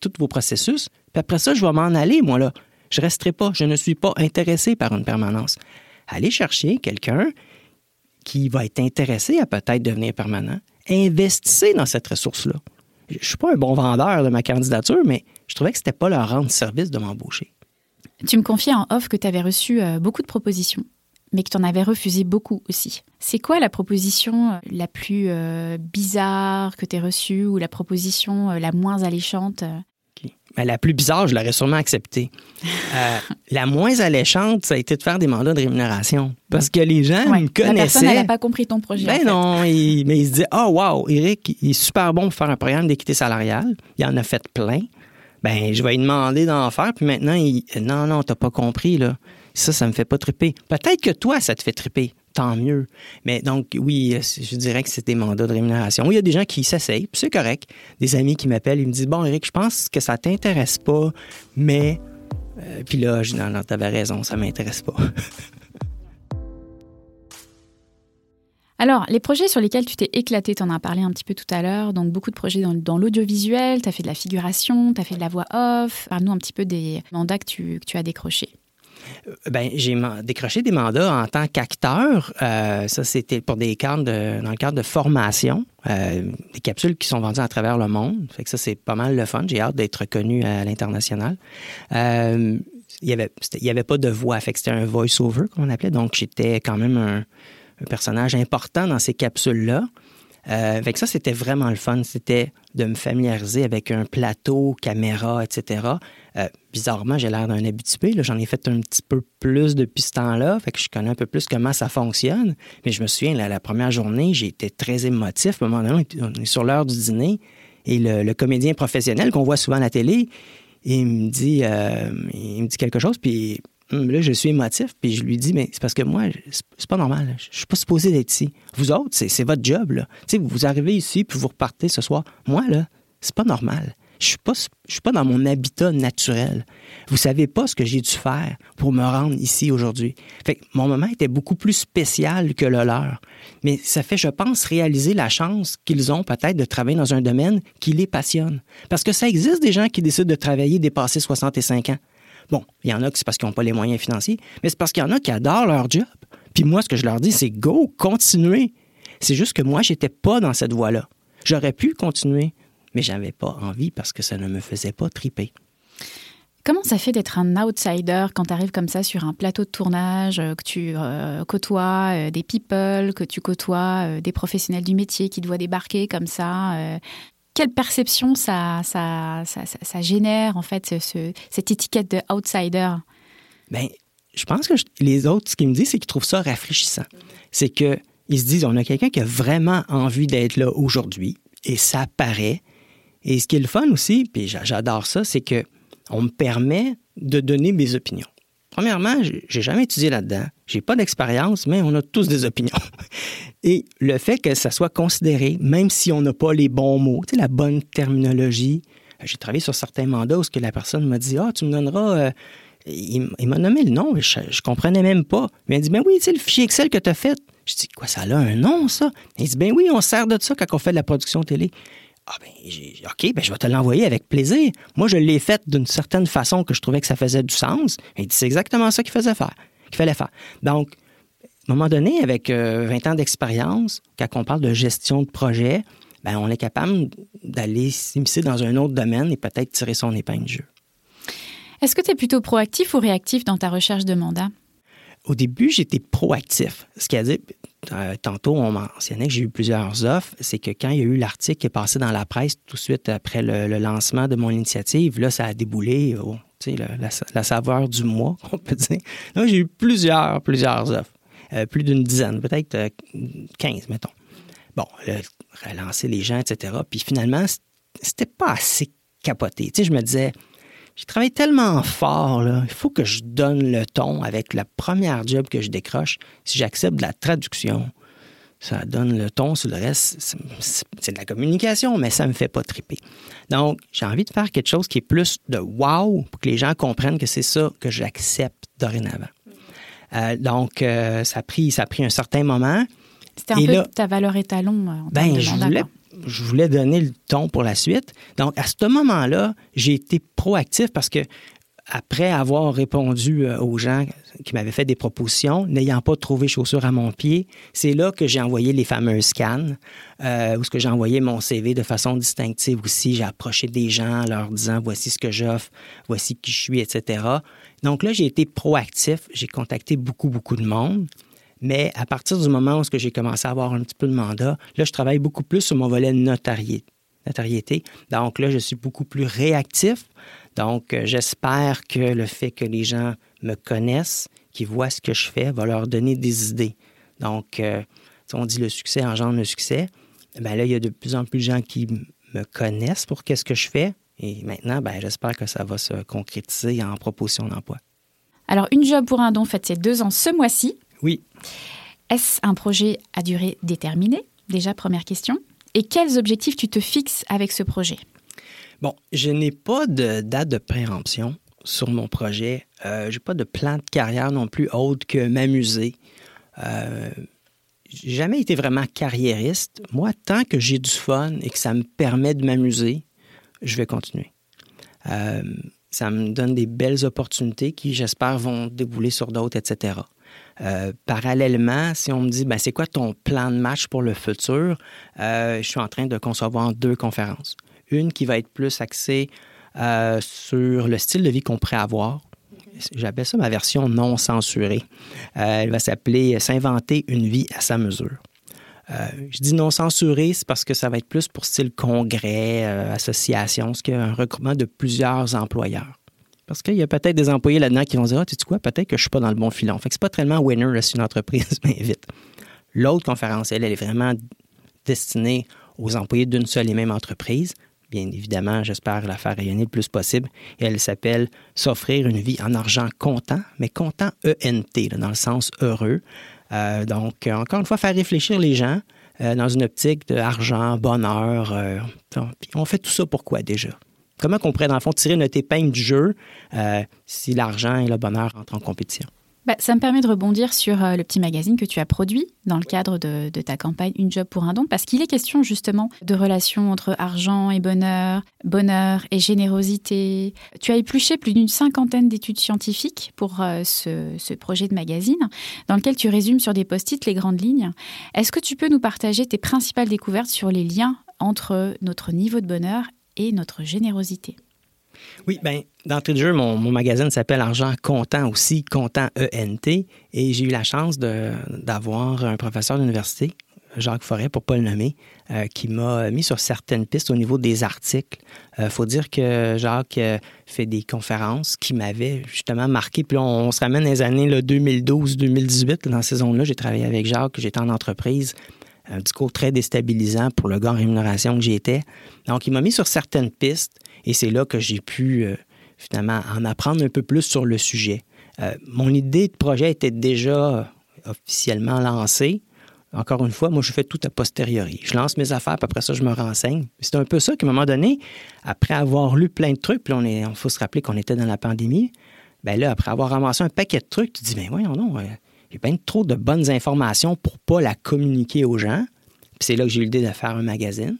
tous vos processus. Puis après ça, je vais m'en aller, moi, là. Je resterai pas, je ne suis pas intéressé par une permanence. Allez chercher quelqu'un qui va être intéressé à peut-être devenir permanent. Investissez dans cette ressource-là. Je suis pas un bon vendeur de ma candidature, mais je trouvais que c'était pas leur rendre service de m'embaucher. Tu me confiais en off que tu avais reçu euh, beaucoup de propositions, mais que tu en avais refusé beaucoup aussi. C'est quoi la proposition euh, la plus euh, bizarre que tu as reçue ou la proposition la moins alléchante Mais la plus bizarre, je l'aurais sûrement acceptée. Euh, la moins alléchante, ça a été de faire des mandats de rémunération. Parce que les gens Ouais. me La personne, connaissaient. elle n'a pas compris ton projet. en Ben fait. non, il- mais il se dit Oh, wow, Eric, il est super bon pour faire un programme d'équité salariale. Il en a fait plein. Ben, je vais lui demander d'en faire. Puis maintenant, il Non, non, t'as pas compris, là. Ça, ça me fait pas triper. Peut-être que toi, ça te fait triper. Tant mieux. Mais donc, oui, je dirais que c'est des mandats de rémunération. Il y a des gens qui s'essayent, c'est correct. Des amis qui m'appellent, ils me disent Bon, Eric, je pense que ça t'intéresse pas, mais. Euh, puis là, je dis Non, non, t'avais raison, ça m'intéresse pas. Alors, les projets sur lesquels tu t'es éclaté, tu en as parlé un petit peu tout à l'heure, donc beaucoup de projets dans, dans l'audiovisuel, tu as fait de la figuration, tu as fait de la voix off. Parle-nous un petit peu des mandats que tu, que tu as décrochés. Ben, j'ai décroché des mandats en tant qu'acteur. Euh, ça, c'était pour des cadres de, dans le cadre de formation, euh, des capsules qui sont vendues à travers le monde. Fait que ça, c'est pas mal le fun. J'ai hâte d'être reconnu à l'international. Euh, il n'y avait, avait pas de voix, fait que c'était un voice-over, comme on appelait. Donc, j'étais quand même un, personnage important dans ces capsules-là. Euh, avec ça, c'était vraiment le fun. C'était de me familiariser avec un plateau, caméra, etc. Euh, bizarrement, j'ai l'air d'un habitué. J'en ai fait un petit peu plus depuis ce temps-là. Fait que je connais un peu plus comment ça fonctionne. Mais je me souviens, la première journée, j'ai été très émotif. À un moment donné, on est sur l'heure du dîner. Et le, comédien professionnel qu'on voit souvent à la télé, il me dit, euh, quelque chose, puis Hum, là, je suis émotif, puis je lui dis, mais c'est parce que moi, c'est pas normal. Je suis pas supposé d'être ici. Vous autres, c'est votre job. Vous arrivez ici, puis vous repartez ce soir. Moi, là, c'est pas normal. Je suis pas, suis pas dans mon habitat naturel. Vous savez pas ce que j'ai dû faire pour me rendre ici aujourd'hui. Fait mon moment était beaucoup plus spécial que le leur. Mais ça fait, je pense, réaliser la chance qu'ils ont peut-être de travailler dans un domaine qui les passionne. Parce que ça existe des gens qui décident de travailler dépasser 65 ans. Bon, il y en a que c'est parce qu'ils n'ont pas les moyens financiers, mais c'est parce qu'il y en a qui adorent leur job. Puis moi, ce que je leur dis, c'est go, continuez. C'est juste que moi, j'étais pas dans cette voie-là. J'aurais pu continuer, mais j'avais pas envie parce que ça ne me faisait pas triper. Comment ça fait d'être un outsider quand tu arrives comme ça sur un plateau de tournage, euh, que tu euh, côtoies euh, des people, que tu côtoies des professionnels du métier qui te voient débarquer comme ça quelle perception ça, ça, ça, génère, en fait, cette étiquette de outsider? Bien, je pense que les autres, ce qu'ils me disent, c'est qu'ils trouvent ça rafraîchissant. C'est qu'ils se disent, on a quelqu'un qui a vraiment envie d'être là aujourd'hui, et ça paraît. Et ce qui est le fun aussi, puis j'adore ça, c'est que on me permet de donner mes opinions. Premièrement, j'ai jamais étudié là-dedans. J'ai pas d'expérience, mais on a tous des opinions. Et le fait que ça soit considéré, même si on n'a pas les bons mots, tu sais, la bonne terminologie. Euh, j'ai travaillé sur certains mandats où que la personne m'a dit Ah, tu me donneras. Euh, il, m'a nommé le nom, je, je comprenais même pas. Il m'a dit Ben oui, sais, le fichier Excel que tu as fait. Je dis Quoi, ça a un nom, ça Il dit Ben oui, on sert de ça quand on fait de la production télé. Ah ben, OK, ben je vais te l'envoyer avec plaisir. Moi, je l'ai fait d'une certaine façon que je trouvais que ça faisait du sens. Dit, c'est exactement ça qu'il faisait faire, qu'il fallait faire. Donc, à un moment donné, avec 20 euh, ans d'expérience, quand on parle de gestion de projet, ben, on est capable d'aller s'immiscer dans un autre domaine et peut-être tirer son épingle de jeu. Est-ce que tu es plutôt proactif ou réactif dans ta recherche de mandat? Au début, j'étais proactif. Ce qui a dit, euh, tantôt, on mentionnait que j'ai eu plusieurs offres. C'est que quand il y a eu l'article qui est passé dans la presse tout de suite après le, lancement de mon initiative, là, ça a déboulé, oh, la, saveur du mois, on peut dire. Là, j'ai eu plusieurs, plusieurs offres. Euh, plus d'une dizaine, peut-être 15, euh, mettons. Bon, relancer les gens, etc. Puis finalement, c'était pas assez capoté. Tu sais, je me disais, j'ai travaillé tellement fort, là. il faut que je donne le ton avec la première job que je décroche. Si j'accepte de la traduction, ça donne le ton sur le reste. C'est de la communication, mais ça ne me fait pas triper. Donc, j'ai envie de faire quelque chose qui est plus de wow pour que les gens comprennent que c'est ça que j'accepte dorénavant. Euh, donc, euh, ça, a pris, ça a pris un certain moment. C'était un peu ta valeur étalon. Euh, ben, je voulais je voulais donner le ton pour la suite. Donc, à ce moment-là, j'ai été proactif parce que après avoir répondu euh, aux gens qui m'avaient fait des propositions, n'ayant pas trouvé chaussures à mon pied, c'est là que j'ai envoyé les fameuses scans, euh, où ce que j'ai envoyé mon CV de façon distinctive aussi. J'ai approché des gens leur disant voici ce que j'offre, voici qui je suis, etc. Donc là, j'ai été proactif. J'ai contacté beaucoup, beaucoup de monde. Mais à partir du moment où j'ai commencé à avoir un petit peu de mandat, là, je travaille beaucoup plus sur mon volet notarié, notariété. Donc là, je suis beaucoup plus réactif. Donc, euh, j'espère que le fait que les gens me connaissent, qu'ils voient ce que je fais, va leur donner des idées. Donc, euh, on dit le succès engendre le succès. Bien là, il y a de plus en plus de gens qui me connaissent pour qu'est-ce que je fais. Et maintenant, ben, j'espère que ça va se concrétiser en proposition d'emploi. Alors, une job pour un don, fait ses deux ans ce mois-ci. Oui. Est-ce un projet à durée déterminée? Déjà, première question. Et quels objectifs tu te fixes avec ce projet? Bon, je n'ai pas de date de préemption sur mon projet. Euh, je n'ai pas de plan de carrière non plus autre que m'amuser. Euh, j'ai jamais été vraiment carriériste. Moi, tant que j'ai du fun et que ça me permet de m'amuser, je vais continuer. Euh, ça me donne des belles opportunités qui, j'espère, vont débouler sur d'autres, etc. Euh, parallèlement, si on me dit, ben, c'est quoi ton plan de match pour le futur, euh, je suis en train de concevoir deux conférences. Une qui va être plus axée euh, sur le style de vie qu'on pourrait avoir. J'appelle ça ma version non censurée. elle va s'appeler S'inventer une vie à sa mesure. je dis non censuré, c'est parce que ça va être plus pour style congrès, association, ce qui est un regroupement de plusieurs employeurs. Parce qu'il y a peut-être des employés là-dedans qui vont dire Ah, tu sais quoi, peut-être que je ne suis pas dans le bon filon. Fait que c'est pas tellement winner si une entreprise m'invite. L'autre conférence, elle, est vraiment destinée aux employés d'une seule et même entreprise. Bien évidemment, j'espère la faire rayonner le plus possible. Et elle s'appelle S'offrir une vie en argent comptant, mais comptant ENT, dans le sens heureux. Euh, donc, encore une fois, faire réfléchir les gens euh, dans une optique d'argent, bonheur. Euh, on fait tout ça pourquoi déjà? Comment on pourrait, dans le fond, tirer notre épingle du jeu euh, si l'argent et le bonheur entrent en compétition? Bah, ça me permet de rebondir sur euh, le petit magazine que tu as produit dans le cadre de, ta campagne Une job pour un don, parce qu'il est question justement de relations entre argent et bonheur, bonheur et générosité. Tu as épluché plus d'une cinquantaine d'études scientifiques pour euh, ce, ce, projet de magazine, dans lequel tu résumes sur des post-it les grandes lignes. Est-ce que tu peux nous partager tes principales découvertes sur les liens entre notre niveau de bonheur et notre générosité. Oui, bien, d'entrée de jeu, mon, magazine s'appelle Argent Content aussi, Content ENT, et j'ai eu la chance d'avoir un professeur d'université, Jacques Forêt, pour ne pas le nommer, euh, qui m'a mis sur certaines pistes au niveau des articles. Il euh, faut dire que Jacques euh, fait des conférences qui m'avaient justement marqué. Puis on, se ramène les années 2012-2018. Dans ces zones-là, j'ai travaillé avec Jacques, j'étais en entreprise un discours très déstabilisant pour le gars en rémunération que j'étais. Donc, il m'a mis sur certaines pistes et c'est là que j'ai pu euh, finalement en apprendre un peu plus sur le sujet. Euh, mon idée de projet était déjà officiellement lancée. Encore une fois, moi, je fais tout a posteriori. Je lance mes affaires, puis après ça, je me renseigne. C'est un peu ça qu'à un moment donné, après avoir lu plein de trucs, puis on est, faut se rappeler qu'on était dans la pandémie, ben là, après avoir ramassé un paquet de trucs, tu te dis, mais voyons non, j'ai bien trop de bonnes informations pour pas la communiquer aux gens. Puis c'est là que j'ai eu l'idée de faire un magazine.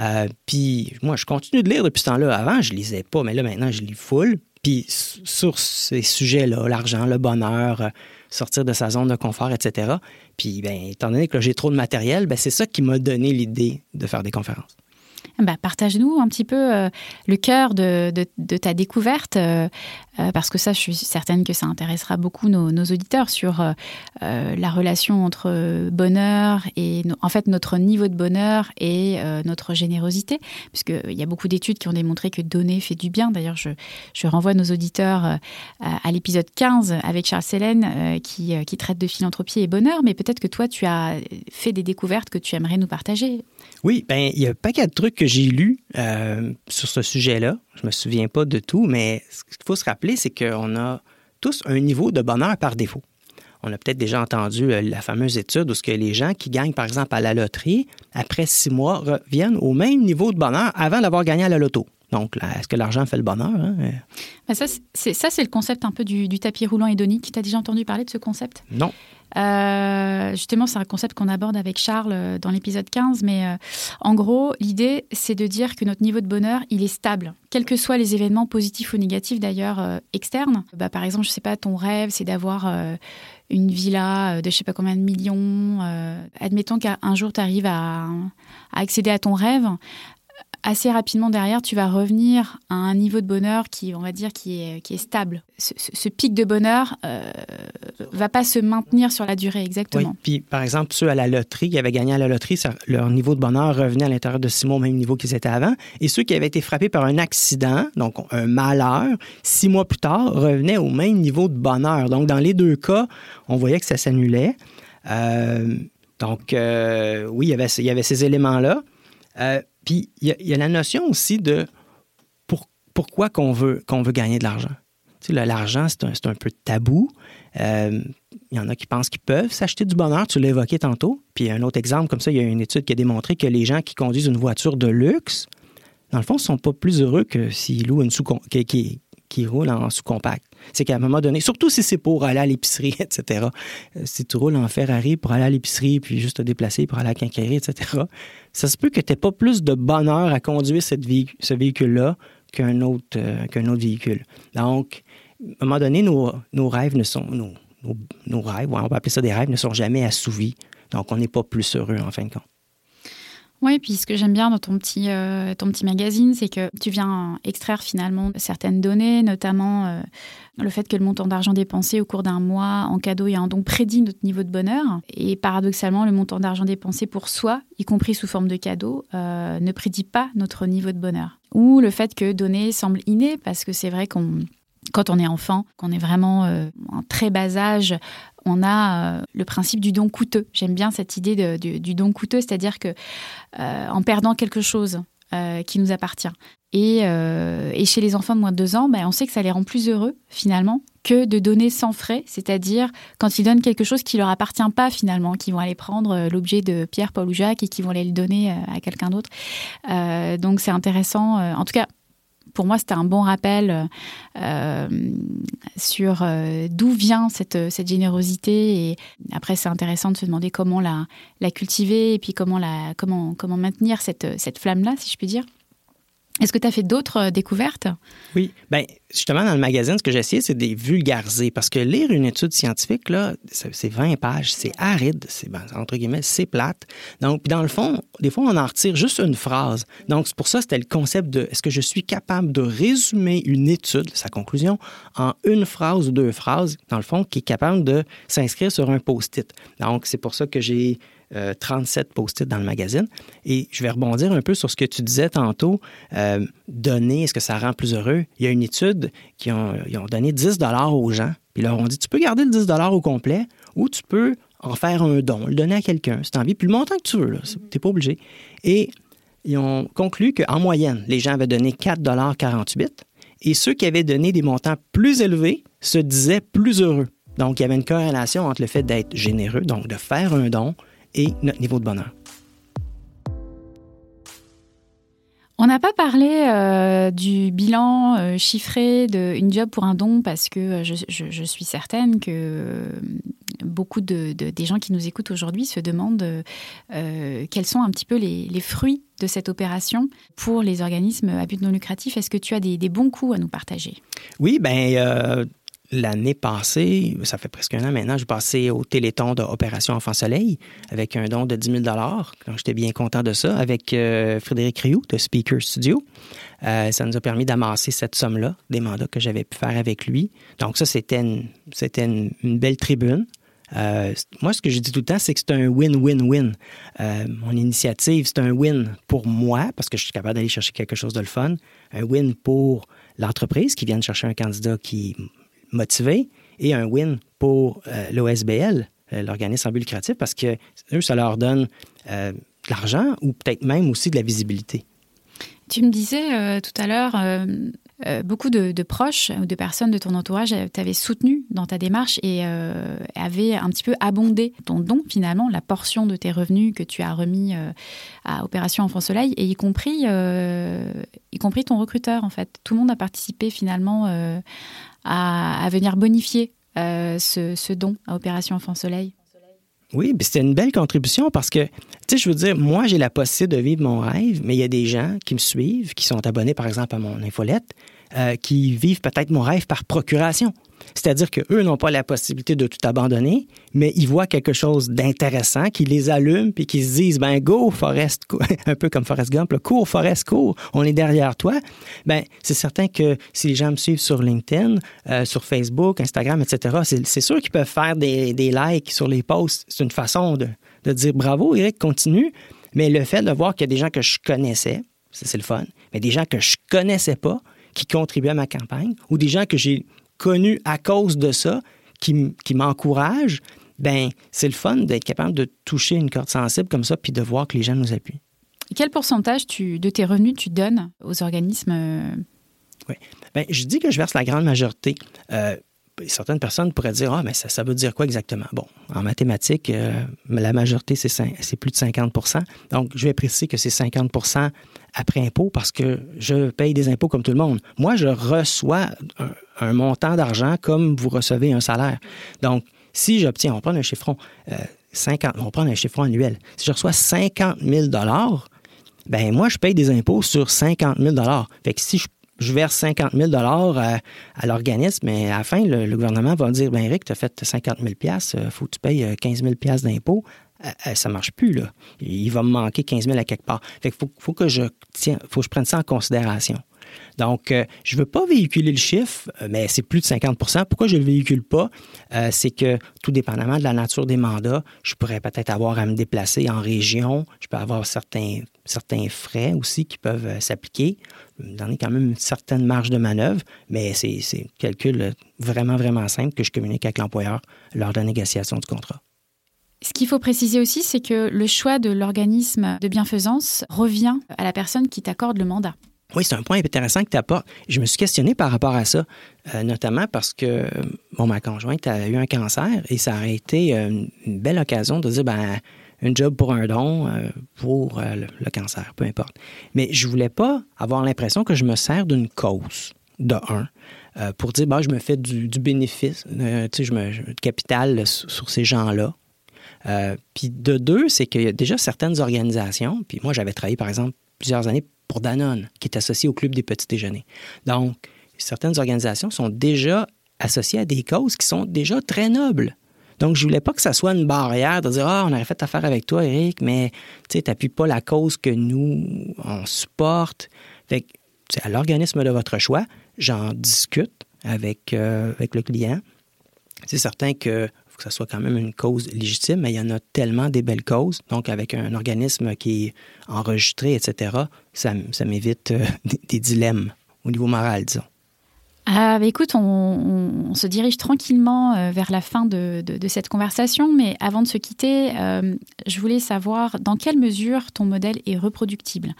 Euh, puis moi, je continue de lire depuis ce temps-là. Avant, je lisais pas, mais là, maintenant, je lis full. Puis sur ces sujets-là, l'argent, le bonheur, euh, sortir de sa zone de confort, etc. Puis, bien, étant donné que j'ai trop de matériel, ben, c'est ça qui m'a donné l'idée de faire des conférences. Bah, partage-nous un petit peu euh, le cœur de, ta découverte, euh, euh, parce que ça, je suis certaine que ça intéressera beaucoup nos, auditeurs sur la relation entre bonheur et, en fait, notre niveau de bonheur et notre générosité, puisqu'il y a beaucoup d'études qui ont démontré que donner fait du bien. D'ailleurs, je, je, renvoie nos auditeurs à l'épisode 15 avec Charles Selen qui, qui traite de philanthropie et bonheur, mais peut-être que toi, tu as fait des découvertes que tu aimerais nous partager. Oui, ben il y a un paquet de trucs que j'ai lus euh, sur ce sujet-là. Je me souviens pas de tout, mais ce qu'il faut se rappeler, c'est qu'on a tous un niveau de bonheur par défaut. On a peut-être déjà entendu euh, la fameuse étude où ce que les gens qui gagnent, par exemple, à la loterie, après six mois, reviennent au même niveau de bonheur avant d'avoir gagné à la loto. Donc, est-ce que l'argent fait le bonheur? Hein? Ben, ça, c'est le concept un peu du, du tapis roulant hédonique. Tu as déjà entendu parler de ce concept? Non. Euh, justement, c'est un concept qu'on aborde avec Charles euh, dans l'épisode 15, mais euh, en gros, l'idée, c'est de dire que notre niveau de bonheur, il est stable, quels que soient les événements positifs ou négatifs d'ailleurs externes. Bah, par exemple, je sais pas, ton rêve, c'est d'avoir une villa de je sais pas combien de millions. admettons qu'un jour, tu arrives à, accéder à ton rêve assez rapidement derrière, tu vas revenir à un niveau de bonheur qui, on va dire, qui est, stable. Ce, pic de bonheur euh, va pas se maintenir sur la durée, exactement. Oui, puis par exemple, ceux à la loterie qui avaient gagné à la loterie, leur niveau de bonheur revenait à l'intérieur de six mois au même niveau qu'ils étaient avant. Et ceux qui avaient été frappés par un accident, donc un malheur, six mois plus tard, revenaient au même niveau de bonheur. Donc dans les deux cas, on voyait que ça s'annulait. Euh, donc euh, oui, il y avait, il y avait ces éléments-là. Euh, puis il y, a la notion aussi de pourquoi qu'on veut, qu'on veut gagner de l'argent. L'argent, c'est un, peu tabou. Euh, il y en a qui pensent qu'ils peuvent s'acheter du bonheur, tu l'as évoqué tantôt. Puis un autre exemple comme ça, il y a une étude qui a démontré que les gens qui conduisent une voiture de luxe, dans le fond, ne sont pas plus heureux que s'ils louent une sous roule en sous-compact. C'est qu'à un moment donné, surtout si c'est pour aller à l'épicerie, etc. Euh, si tu roules en Ferrari pour aller à l'épicerie, puis juste te déplacer pour aller à la etc., ça se peut que tu n'aies pas plus de bonheur à conduire cette ce véhicule-là qu'un autre, euh, qu'un autre véhicule. Donc, à un moment donné, nos, rêves ne sont. Rêves, ouais, on va appeler ça des rêves, ne sont jamais assouvis. Donc, on n'est pas plus heureux en fin de compte. Oui, puis ce que j'aime bien dans ton petit, euh, ton petit magazine, c'est que tu viens extraire finalement certaines données, notamment euh, le fait que le montant d'argent dépensé au cours d'un mois en cadeau et un don prédit notre niveau de bonheur. Et paradoxalement, le montant d'argent dépensé pour soi, y compris sous forme de cadeau, euh, ne prédit pas notre niveau de bonheur. Ou le fait que donner semble inné, parce que c'est vrai qu'on quand on est enfant, qu'on est vraiment en très bas âge, on a euh, le principe du don coûteux. J'aime bien cette idée du, don coûteux, c'est-à-dire que euh, en perdant quelque chose euh, qui nous appartient. Et, chez les enfants de moins de deux ans, ben, on sait que ça les rend plus heureux finalement que de donner sans frais, c'est-à-dire quand ils donnent quelque chose qui leur appartient pas finalement, qui vont aller prendre l'objet de Pierre, Paul ou Jacques et qui vont aller le donner à quelqu'un d'autre. donc c'est intéressant. en tout cas, pour moi, c'était un bon rappel euh, sur euh, d'où vient cette, cette générosité. Et après, c'est intéressant de se demander comment la, la cultiver et puis comment, la, comment, comment maintenir cette, cette flamme-là, si je puis dire. Est-ce que tu as fait d'autres euh, découvertes? Oui. Bien, justement, dans le magazine, ce que j'ai essayé, c'est de vulgariser. Parce que lire une étude scientifique, là, c'est 20 pages, c'est aride, c'est, ben, entre guillemets, c'est plate. Donc, dans le fond, des fois, on en retire juste une phrase. Donc, c'est pour ça, c'était le concept de est-ce que je suis capable de résumer une étude, sa conclusion, en une phrase ou deux phrases, dans le fond, qui est capable de s'inscrire sur un post-it. Donc, c'est pour ça que j'ai 37 euh, post-it dans le magazine. Et je vais rebondir un peu sur ce que tu disais tantôt. Euh, donner, est-ce que ça rend plus heureux? Il y a une étude qui ont, donné 10 aux gens. Puis leur ont dit, tu peux garder le 10 au complet ou tu peux en faire un don, le donner à quelqu'un, si tu envie, puis le montant que tu veux, tu n'es pas obligé. Et ils ont conclu qu'en moyenne, les gens avaient donné 4,48 et ceux qui avaient donné des montants plus élevés se disaient plus heureux. Donc, il y avait une corrélation entre le fait d'être généreux, donc de faire un don, et notre niveau de bonheur. On n'a pas parlé euh, du bilan euh, chiffré de Une Job pour un don parce que euh, je, suis certaine que beaucoup de, des gens qui nous écoutent aujourd'hui se demandent quels sont un petit peu les, fruits de cette opération pour les organismes à but non lucratif. Est-ce que tu as des, des, bons coups à nous partager? Oui, ben l'année passée, ça fait presque un an maintenant, j'ai passé au Téléthon d'Opération Enfant Soleil avec un don de 10 000 Donc, j'étais bien content de ça avec euh, Frédéric Rioux de Speaker Studio. Euh, ça nous a permis d'amasser cette somme-là, des mandats que j'avais pu faire avec lui. Donc, ça, c'était une, c'était une, belle tribune. Euh, moi, ce que je dis tout le temps, c'est que c'est un win-win-win. mon initiative, c'est un win pour moi, parce que je suis capable d'aller chercher quelque chose de le fun. Un win pour l'entreprise qui vient de chercher un candidat qui motivé et un win pour euh, l'OSBL, euh, l'organisme but lucratif, parce que eux, ça leur donne euh, de l'argent ou peut-être même aussi de la visibilité. Tu me disais tout à l'heure, beaucoup de, proches ou de personnes de ton entourage t'avaient soutenu dans ta démarche et avaient un petit peu abondé ton don, finalement, la portion de tes revenus que tu as remis à Opération Enfant Soleil, et y compris, y compris ton recruteur, en fait. Tout le monde a participé finalement à, venir bonifier euh, ce, don à Opération Enfant Soleil? Oui, c'était une belle contribution parce que, tu sais, je veux dire, moi, j'ai la possibilité de vivre mon rêve, mais il y a des gens qui me suivent, qui sont abonnés, par exemple, à mon infolette, euh, qui vivent peut-être mon rêve par procuration. C'est-à-dire qu'eux n'ont pas la possibilité de tout abandonner, mais ils voient quelque chose d'intéressant qui les allume puis qui se disent ben go Forest, un peu comme Forest Gump, cours Forest, cours, on est derrière toi. Ben c'est certain que si les gens me suivent sur LinkedIn, euh, sur Facebook, Instagram, etc., c'est sûr qu'ils peuvent faire des, likes sur les posts. C'est une façon de, de dire bravo Eric, continue. Mais le fait de voir qu'il y a des gens que je connaissais, c'est le fun, mais des gens que je connaissais pas qui contribuent à ma campagne ou des gens que j'ai connu à cause de ça, qui, qui m'encourage, ben c'est le fun d'être capable de toucher une corde sensible comme ça, puis de voir que les gens nous appuient. Quel pourcentage tu, de tes revenus tu donnes aux organismes? Euh? Oui. Bien, je dis que je verse la grande majorité. Euh, certaines personnes pourraient dire Ah, mais ça, ça veut dire quoi exactement? Bon, en mathématiques, euh, la majorité, c'est plus de 50% Donc, je vais préciser que c'est 50 après impôt parce que je paye des impôts comme tout le monde. Moi, je reçois un, montant d'argent comme vous recevez un salaire. Donc, si j'obtiens, on va prendre un chiffron, 50, euh, on va prendre un chiffron annuel. Si je reçois 50 000 ben moi, je paye des impôts sur 50 000 Fait que si je verse 50 000 à, à l'organisme, mais à la fin, le, gouvernement va dire, ben Eric, tu as fait 50 000 il faut que tu payes 15 000 d'impôts. Ça euh, ça marche plus, là. Il va me manquer 15 000 à quelque part. Fait faut, faut, que je tiens, faut que je prenne ça en considération. Donc, euh, je ne veux pas véhiculer le chiffre, mais c'est plus de 50% Pourquoi je ne le véhicule pas? Euh, c'est que tout dépendamment de la nature des mandats, je pourrais peut-être avoir à me déplacer en région, je peux avoir certains, certains frais aussi qui peuvent s'appliquer. Donner quand même une certaine marge de manœuvre, mais c'est un calcul vraiment, vraiment simple que je communique avec l'employeur lors de la négociation du contrat. Ce qu'il faut préciser aussi, c'est que le choix de l'organisme de bienfaisance revient à la personne qui t'accorde le mandat. Oui, c'est un point intéressant que tu apportes. Je me suis questionné par rapport à ça, euh, notamment parce que bon, ma conjointe a eu un cancer et ça aurait été euh, une belle occasion de dire ben, une job pour un don euh, pour le, cancer, peu importe. Mais je voulais pas avoir l'impression que je me sers d'une cause, de un, pour dire ben, je me fais du, bénéfice, tu sais, je me du capital sur ces gens-là. Puis de deux, c'est qu'il y a déjà certaines organisations, puis moi j'avais travaillé par exemple plusieurs années pour Danone, qui est associé au Club des petits déjeuners. Donc, certaines organisations sont déjà associées à des causes qui sont déjà très nobles. Donc, je voulais pas que ça soit une barrière de dire Ah, on aurait fait affaire avec toi, Eric, mais tu n'appuies pas la cause que nous, on supporte. Fait que, à l'organisme de votre choix. J'en discute avec, euh, avec le client. C'est certain que que ça soit quand même une cause légitime, mais il y en a tellement des belles causes. Donc, avec un organisme qui est enregistré, etc., ça, m'évite euh, des, dilemmes au niveau moral, disons. Ah, bah, écoute, on, se dirige tranquillement euh, vers la fin de, cette conversation, mais avant de se quitter, je voulais savoir dans quelle mesure ton modèle est reproductible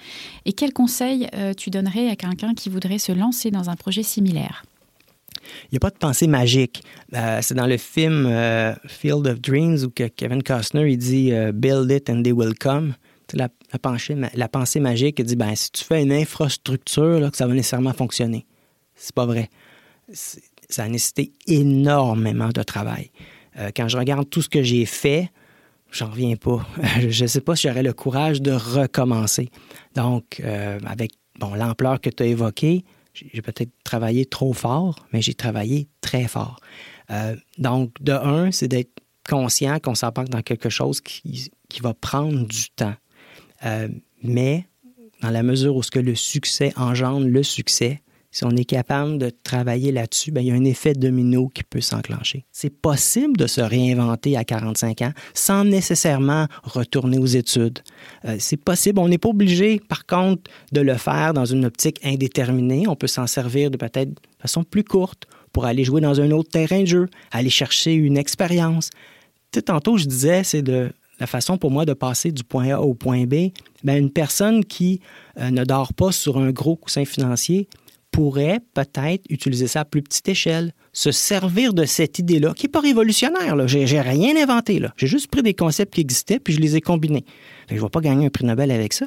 et quels conseils tu donnerais à quelqu'un qui voudrait se lancer dans un projet similaire? Il n'y a pas de pensée magique. Euh, c'est dans le film euh, Field of Dreams où Kevin Costner il dit euh, Build it and they will come. La, pensée magique dit ben, si tu fais une infrastructure, là, que ça va nécessairement fonctionner. C'est pas vrai. Ça a nécessité énormément de travail. quand je regarde tout ce que j'ai fait, j'en reviens pas. je ne sais pas si j'aurais le courage de recommencer. Donc, avec bon, l'ampleur que tu as évoquée, j'ai peut-être travaillé trop fort, mais j'ai travaillé très fort. Euh, donc, de un, c'est d'être conscient qu'on s'embarque dans quelque chose qui, qui, va prendre du temps. Euh, mais dans la mesure où ce que le succès engendre le succès, si on est capable de travailler là-dessus, bien, il y a un effet domino qui peut s'enclencher. C'est possible de se réinventer à 45 ans sans nécessairement retourner aux études. Euh, c'est possible. On n'est pas obligé, par contre, de le faire dans une optique indéterminée. On peut s'en servir de peut-être de façon plus courte pour aller jouer dans un autre terrain de jeu, aller chercher une expérience. Tu tantôt, je disais, c'est de la façon pour moi de passer du point A au point B. Bien, une personne qui euh, ne dort pas sur un gros coussin financier, pourrait peut-être utiliser ça à plus petite échelle, se servir de cette idée-là, qui n'est pas révolutionnaire. Je n'ai rien inventé. J'ai juste pris des concepts qui existaient puis je les ai combinés. je ne vais pas gagner un prix Nobel avec ça,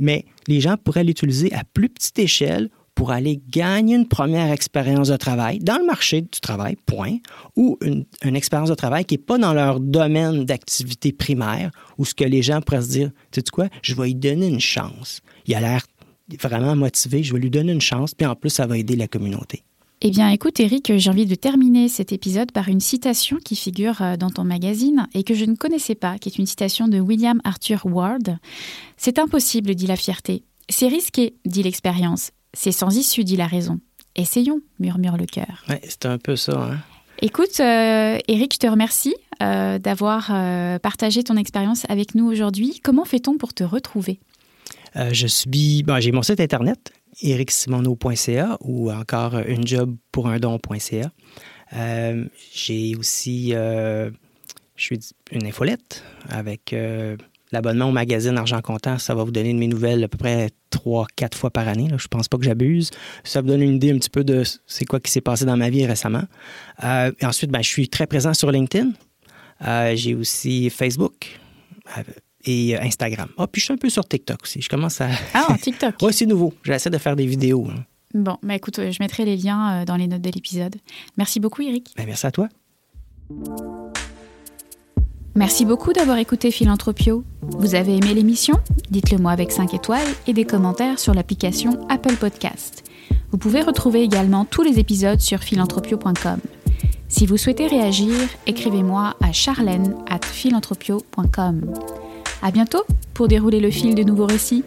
mais les gens pourraient l'utiliser à plus petite échelle pour aller gagner une première expérience de travail dans le marché du travail, point, ou une, une expérience de travail qui n'est pas dans leur domaine d'activité primaire, ou ce que les gens pourraient se dire, tu sais quoi, je vais lui donner une chance. Il a l'air vraiment motivé, je vais lui donner une chance, puis en plus, ça va aider la communauté. Eh bien, écoute, Eric, j'ai envie de terminer cet épisode par une citation qui figure euh, dans ton magazine et que je ne connaissais pas, qui est une citation de William Arthur Ward. C'est impossible, dit la fierté. C'est risqué, dit l'expérience. C'est sans issue, dit la raison. Essayons, murmure le cœur. Oui, c'est un peu ça. Hein? Écoute, euh, Eric, je te remercie euh, d'avoir partagé ton expérience avec nous aujourd'hui. Comment fait-on pour te retrouver? Euh, je suis. j'ai mon site internet, ericsimono.ca ou encore unejobpourundon.ca. Euh, j'ai aussi. Euh, je suis une infolette avec l'abonnement au magazine Argent Comptant. Ça va vous donner de mes nouvelles à peu près trois, quatre fois par année. Je Je pense pas que j'abuse. Ça vous donne une idée un petit peu de c'est quoi qui s'est passé dans ma vie récemment. ensuite, ben, je suis très présent sur LinkedIn. j'ai aussi Facebook et euh, Instagram. Ah, puis je suis un peu sur TikTok aussi. Je commence à. Ah, TikTok. oui, c'est nouveau. J'essaie de faire des vidéos. Hein. Bon, bah écoute, je mettrai les liens euh, dans les notes de l'épisode. Merci beaucoup, Eric. Ben, merci à toi. Merci beaucoup d'avoir écouté Philanthropio. Vous avez aimé l'émission? Dites-le moi avec 5 étoiles et des commentaires sur l'application Apple Podcast. Vous pouvez retrouver également tous les épisodes sur philanthropio.com. Si vous souhaitez réagir, écrivez-moi à charlène at philanthropio.com. À bientôt pour dérouler le fil de nouveaux récits.